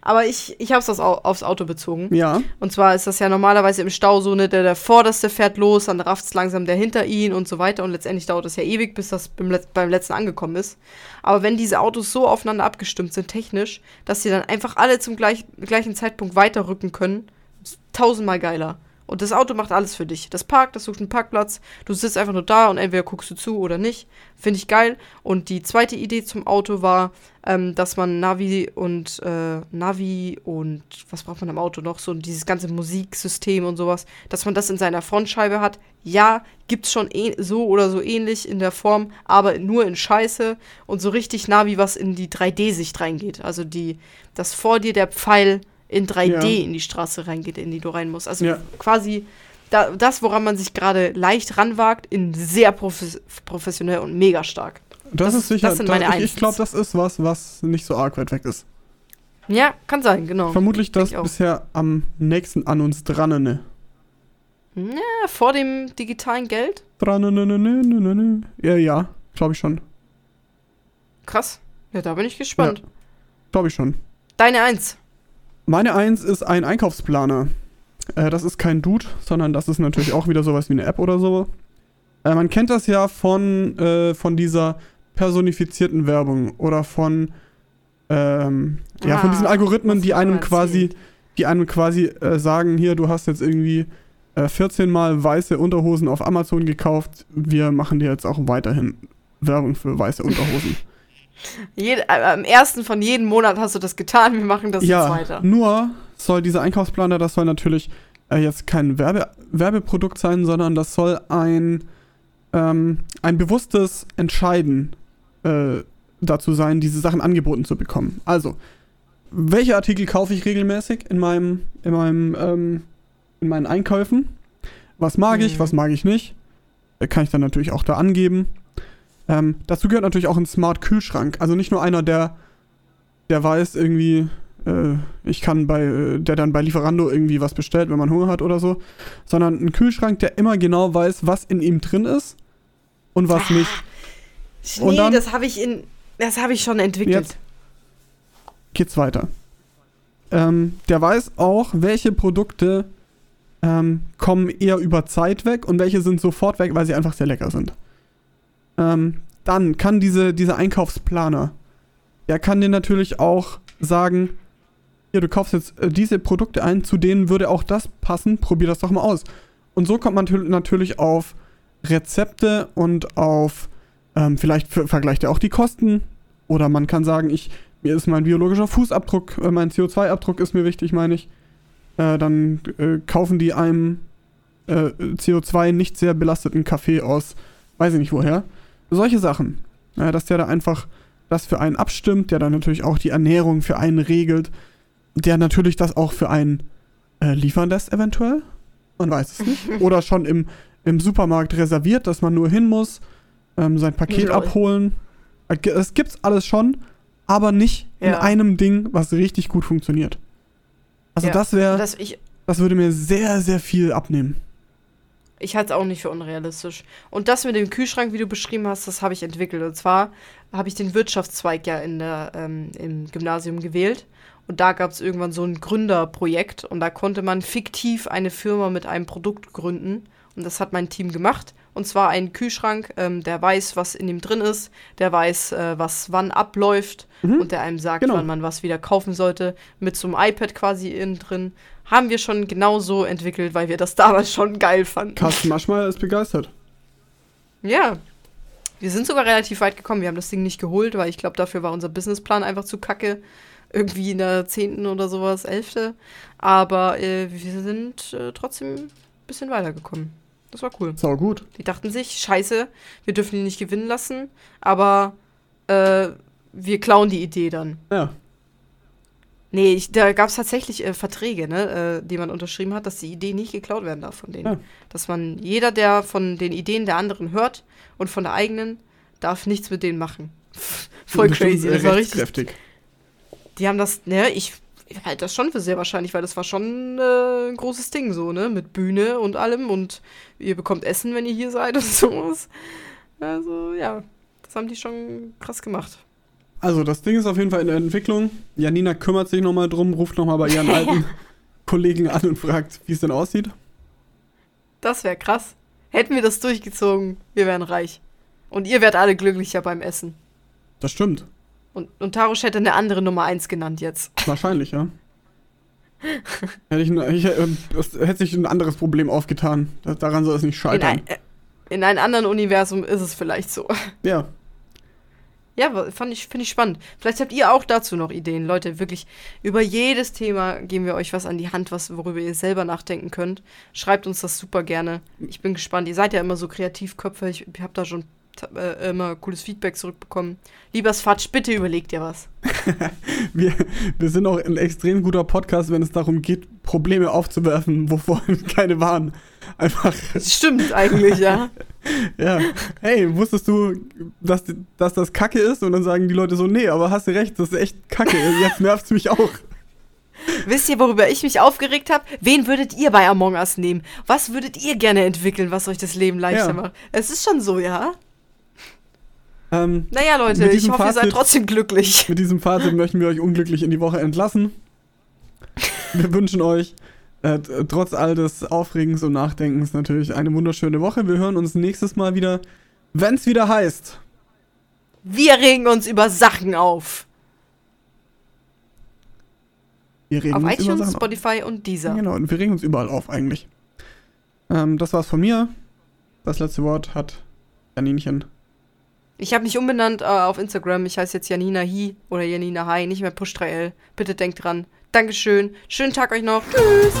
B: Aber ich, ich habe es aufs Auto bezogen.
A: Ja.
B: Und zwar ist das ja normalerweise im Stau so, ne, der, der Vorderste fährt los, dann rafft es langsam der hinter ihn und so weiter. Und letztendlich dauert es ja ewig, bis das beim, Let beim letzten angekommen ist. Aber wenn diese Autos so aufeinander abgestimmt sind, technisch, dass sie dann einfach alle zum gleich, gleichen Zeitpunkt weiterrücken können, ist tausendmal geiler. Und das Auto macht alles für dich. Das parkt, das sucht einen Parkplatz. Du sitzt einfach nur da und entweder guckst du zu oder nicht. Finde ich geil. Und die zweite Idee zum Auto war, ähm, dass man Navi und äh, Navi und was braucht man am Auto noch? So dieses ganze Musiksystem und sowas, dass man das in seiner Frontscheibe hat. Ja, gibt's schon eh so oder so ähnlich in der Form, aber nur in Scheiße und so richtig Navi, was in die 3D-Sicht reingeht. Also die, dass vor dir der Pfeil in 3D ja. in die Straße reingeht, in die du rein musst. Also ja. quasi da, das, woran man sich gerade leicht ranwagt, in sehr profes professionell und mega stark.
A: Das, das ist sicher. Das sind meine da, ich, ich glaube, das ist was, was nicht so arg weit weg ist.
B: Ja, kann sein, genau.
A: Vermutlich das bisher am nächsten an uns dran, ne?
B: Ja, vor dem digitalen Geld?
A: Dran, ne, ne, ne, ne, ne. Ja, ja, glaube ich schon.
B: Krass. Ja, da bin ich gespannt. Ja,
A: glaube ich schon.
B: Deine Eins.
A: Meine Eins ist ein Einkaufsplaner. Äh, das ist kein Dude, sondern das ist natürlich auch wieder sowas wie eine App oder so. Äh, man kennt das ja von, äh, von dieser personifizierten Werbung oder von, ähm, ah, ja, von diesen ah, Algorithmen, die einem quasi, die einem quasi äh, sagen, hier, du hast jetzt irgendwie 14 äh, Mal weiße Unterhosen auf Amazon gekauft, wir machen dir jetzt auch weiterhin Werbung für weiße Unterhosen.
B: Jed, äh, am ersten von jedem Monat hast du das getan, wir machen das
A: ja,
B: jetzt weiter.
A: Nur soll dieser Einkaufsplaner, das soll natürlich äh, jetzt kein Werbe, Werbeprodukt sein, sondern das soll ein, ähm, ein bewusstes Entscheiden äh, dazu sein, diese Sachen angeboten zu bekommen. Also, welche Artikel kaufe ich regelmäßig in meinem, in meinem, ähm, in meinen Einkäufen? Was mag mhm. ich, was mag ich nicht? Äh, kann ich dann natürlich auch da angeben. Ähm, dazu gehört natürlich auch ein Smart Kühlschrank. Also nicht nur einer, der, der weiß irgendwie, äh, ich kann bei, äh, der dann bei Lieferando irgendwie was bestellt, wenn man Hunger hat oder so, sondern ein Kühlschrank, der immer genau weiß, was in ihm drin ist und was ah, nicht.
B: Nee, und dann, das habe ich in, das habe ich schon entwickelt. Jetzt
A: geht's weiter. Ähm, der weiß auch, welche Produkte ähm, kommen eher über Zeit weg und welche sind sofort weg, weil sie einfach sehr lecker sind. Ähm, dann kann diese, dieser Einkaufsplaner, der kann dir natürlich auch sagen, hier, du kaufst jetzt äh, diese Produkte ein, zu denen würde auch das passen, probier das doch mal aus. Und so kommt man natürlich auf Rezepte und auf, ähm, vielleicht vergleicht er auch die Kosten. Oder man kann sagen, ich, mir ist mein biologischer Fußabdruck, äh, mein CO2-Abdruck ist mir wichtig, meine ich. Äh, dann äh, kaufen die einem äh, CO2 nicht sehr belasteten Kaffee aus, weiß ich nicht woher. Solche Sachen. Ja, dass der da einfach das für einen abstimmt, der dann natürlich auch die Ernährung für einen regelt, der natürlich das auch für einen äh, liefern lässt, eventuell. Man weiß es nicht. Oder schon im, im Supermarkt reserviert, dass man nur hin muss, ähm, sein Paket abholen. Es gibt's alles schon, aber nicht ja. in einem Ding, was richtig gut funktioniert. Also ja, das wäre, das, das würde mir sehr, sehr viel abnehmen.
B: Ich halte es auch nicht für unrealistisch. Und das mit dem Kühlschrank, wie du beschrieben hast, das habe ich entwickelt. Und zwar habe ich den Wirtschaftszweig ja in der, ähm, im Gymnasium gewählt. Und da gab es irgendwann so ein Gründerprojekt. Und da konnte man fiktiv eine Firma mit einem Produkt gründen. Und das hat mein Team gemacht. Und zwar einen Kühlschrank, ähm, der weiß, was in ihm drin ist, der weiß, äh, was wann abläuft
A: Mhm.
B: und der einem sagt,
A: Genau.
B: wann man was wieder kaufen sollte. Mit so einem iPad quasi innen drin. Haben wir schon genau so entwickelt, weil wir das damals schon geil fanden.
A: Carsten Maschmeyer ist begeistert.
B: Ja. Wir sind sogar relativ weit gekommen. Wir haben das Ding nicht geholt, weil ich glaube, dafür war unser Businessplan einfach zu kacke. Irgendwie in der 10. oder sowas, 11. Aber äh, wir sind äh, trotzdem ein bisschen weitergekommen. Das war cool.
A: Sau gut.
B: Die dachten sich, scheiße, wir dürfen die nicht gewinnen lassen, aber äh, wir klauen die Idee dann.
A: Ja.
B: Nee, ich, da gab es tatsächlich äh, Verträge, ne, äh, die man unterschrieben hat, dass die Idee nicht geklaut werden darf von denen.
A: Ja.
B: Dass man, jeder, der von den Ideen der anderen hört und von der eigenen, darf nichts mit denen machen. Voll crazy. Das war richtig.
A: rechtskräftig.
B: Die haben das, ne, ich, ich halte das schon für sehr wahrscheinlich, weil das war schon äh, ein großes Ding so, ne, mit Bühne und allem und ihr bekommt Essen, wenn ihr hier seid und sowas. Also, ja, das haben die schon krass gemacht.
A: Also, das Ding ist auf jeden Fall in der Entwicklung. Janina kümmert sich nochmal drum, ruft nochmal bei ihren alten Kollegen an und fragt, wie es denn aussieht.
B: Das wäre krass. Hätten wir das durchgezogen, wir wären reich. Und ihr wärt alle glücklicher beim Essen.
A: Das stimmt.
B: Und, und Tarosch hätte eine andere Nummer 1 genannt jetzt.
A: Wahrscheinlich, ja. hätte, ich, ich, äh, hätte sich ein anderes Problem aufgetan. Da- Daran soll es nicht
B: In,
A: scheitern.
B: ein, äh, in einem anderen Universum ist es vielleicht so.
A: ja.
B: Ja, fand ich, finde ich spannend. Vielleicht habt ihr auch dazu noch Ideen. Leute, wirklich, über jedes Thema geben wir euch was an die Hand, was, worüber ihr selber nachdenken könnt. Schreibt uns das super gerne. Ich bin gespannt. Ihr seid ja immer so Kreativköpfe. Ich, ich habe da schon äh, immer cooles Feedback zurückbekommen. Lieber Fatsch, bitte überlegt dir was.
A: Wir, wir sind auch ein extrem guter Podcast, wenn es darum geht, Probleme aufzuwerfen, wovor keine waren. Einfach,
B: stimmt eigentlich, ja.
A: ja. Hey, wusstest du, dass, dass das Kacke ist? Und dann sagen die Leute so, nee, aber hast du recht, das ist echt Kacke. Jetzt nervt's mich auch.
B: Wisst ihr, worüber ich mich aufgeregt habe? Wen würdet ihr bei Among Us nehmen? Was würdet ihr gerne entwickeln, was euch das Leben leichter
A: Ja.
B: macht? Es ist schon so, ja?
A: Ähm,
B: Naja, Leute, ich hoffe, ihr seid
A: Fazit-
B: trotzdem glücklich.
A: Mit diesem Fazit möchten wir euch unglücklich in die Woche entlassen. Wir wünschen euch äh, trotz all des Aufregens und Nachdenkens natürlich eine wunderschöne Woche. Wir hören uns nächstes Mal wieder, wenn es wieder heißt.
B: Wir regen uns über Sachen auf.
A: Wir reden
B: Auf
A: uns über
B: iTunes,
A: Sachen auf.
B: Spotify und Deezer.
A: Genau, und wir regen uns überall auf eigentlich. Ähm, das war's von mir. Das letzte Wort hat Janinchen.
B: Ich habe mich umbenannt äh, auf Instagram. Ich heiße jetzt Janina Hi oder Janina Hi, nicht mehr Push3L. Bitte denkt dran. Dankeschön. Schönen Tag euch noch. Tschüss.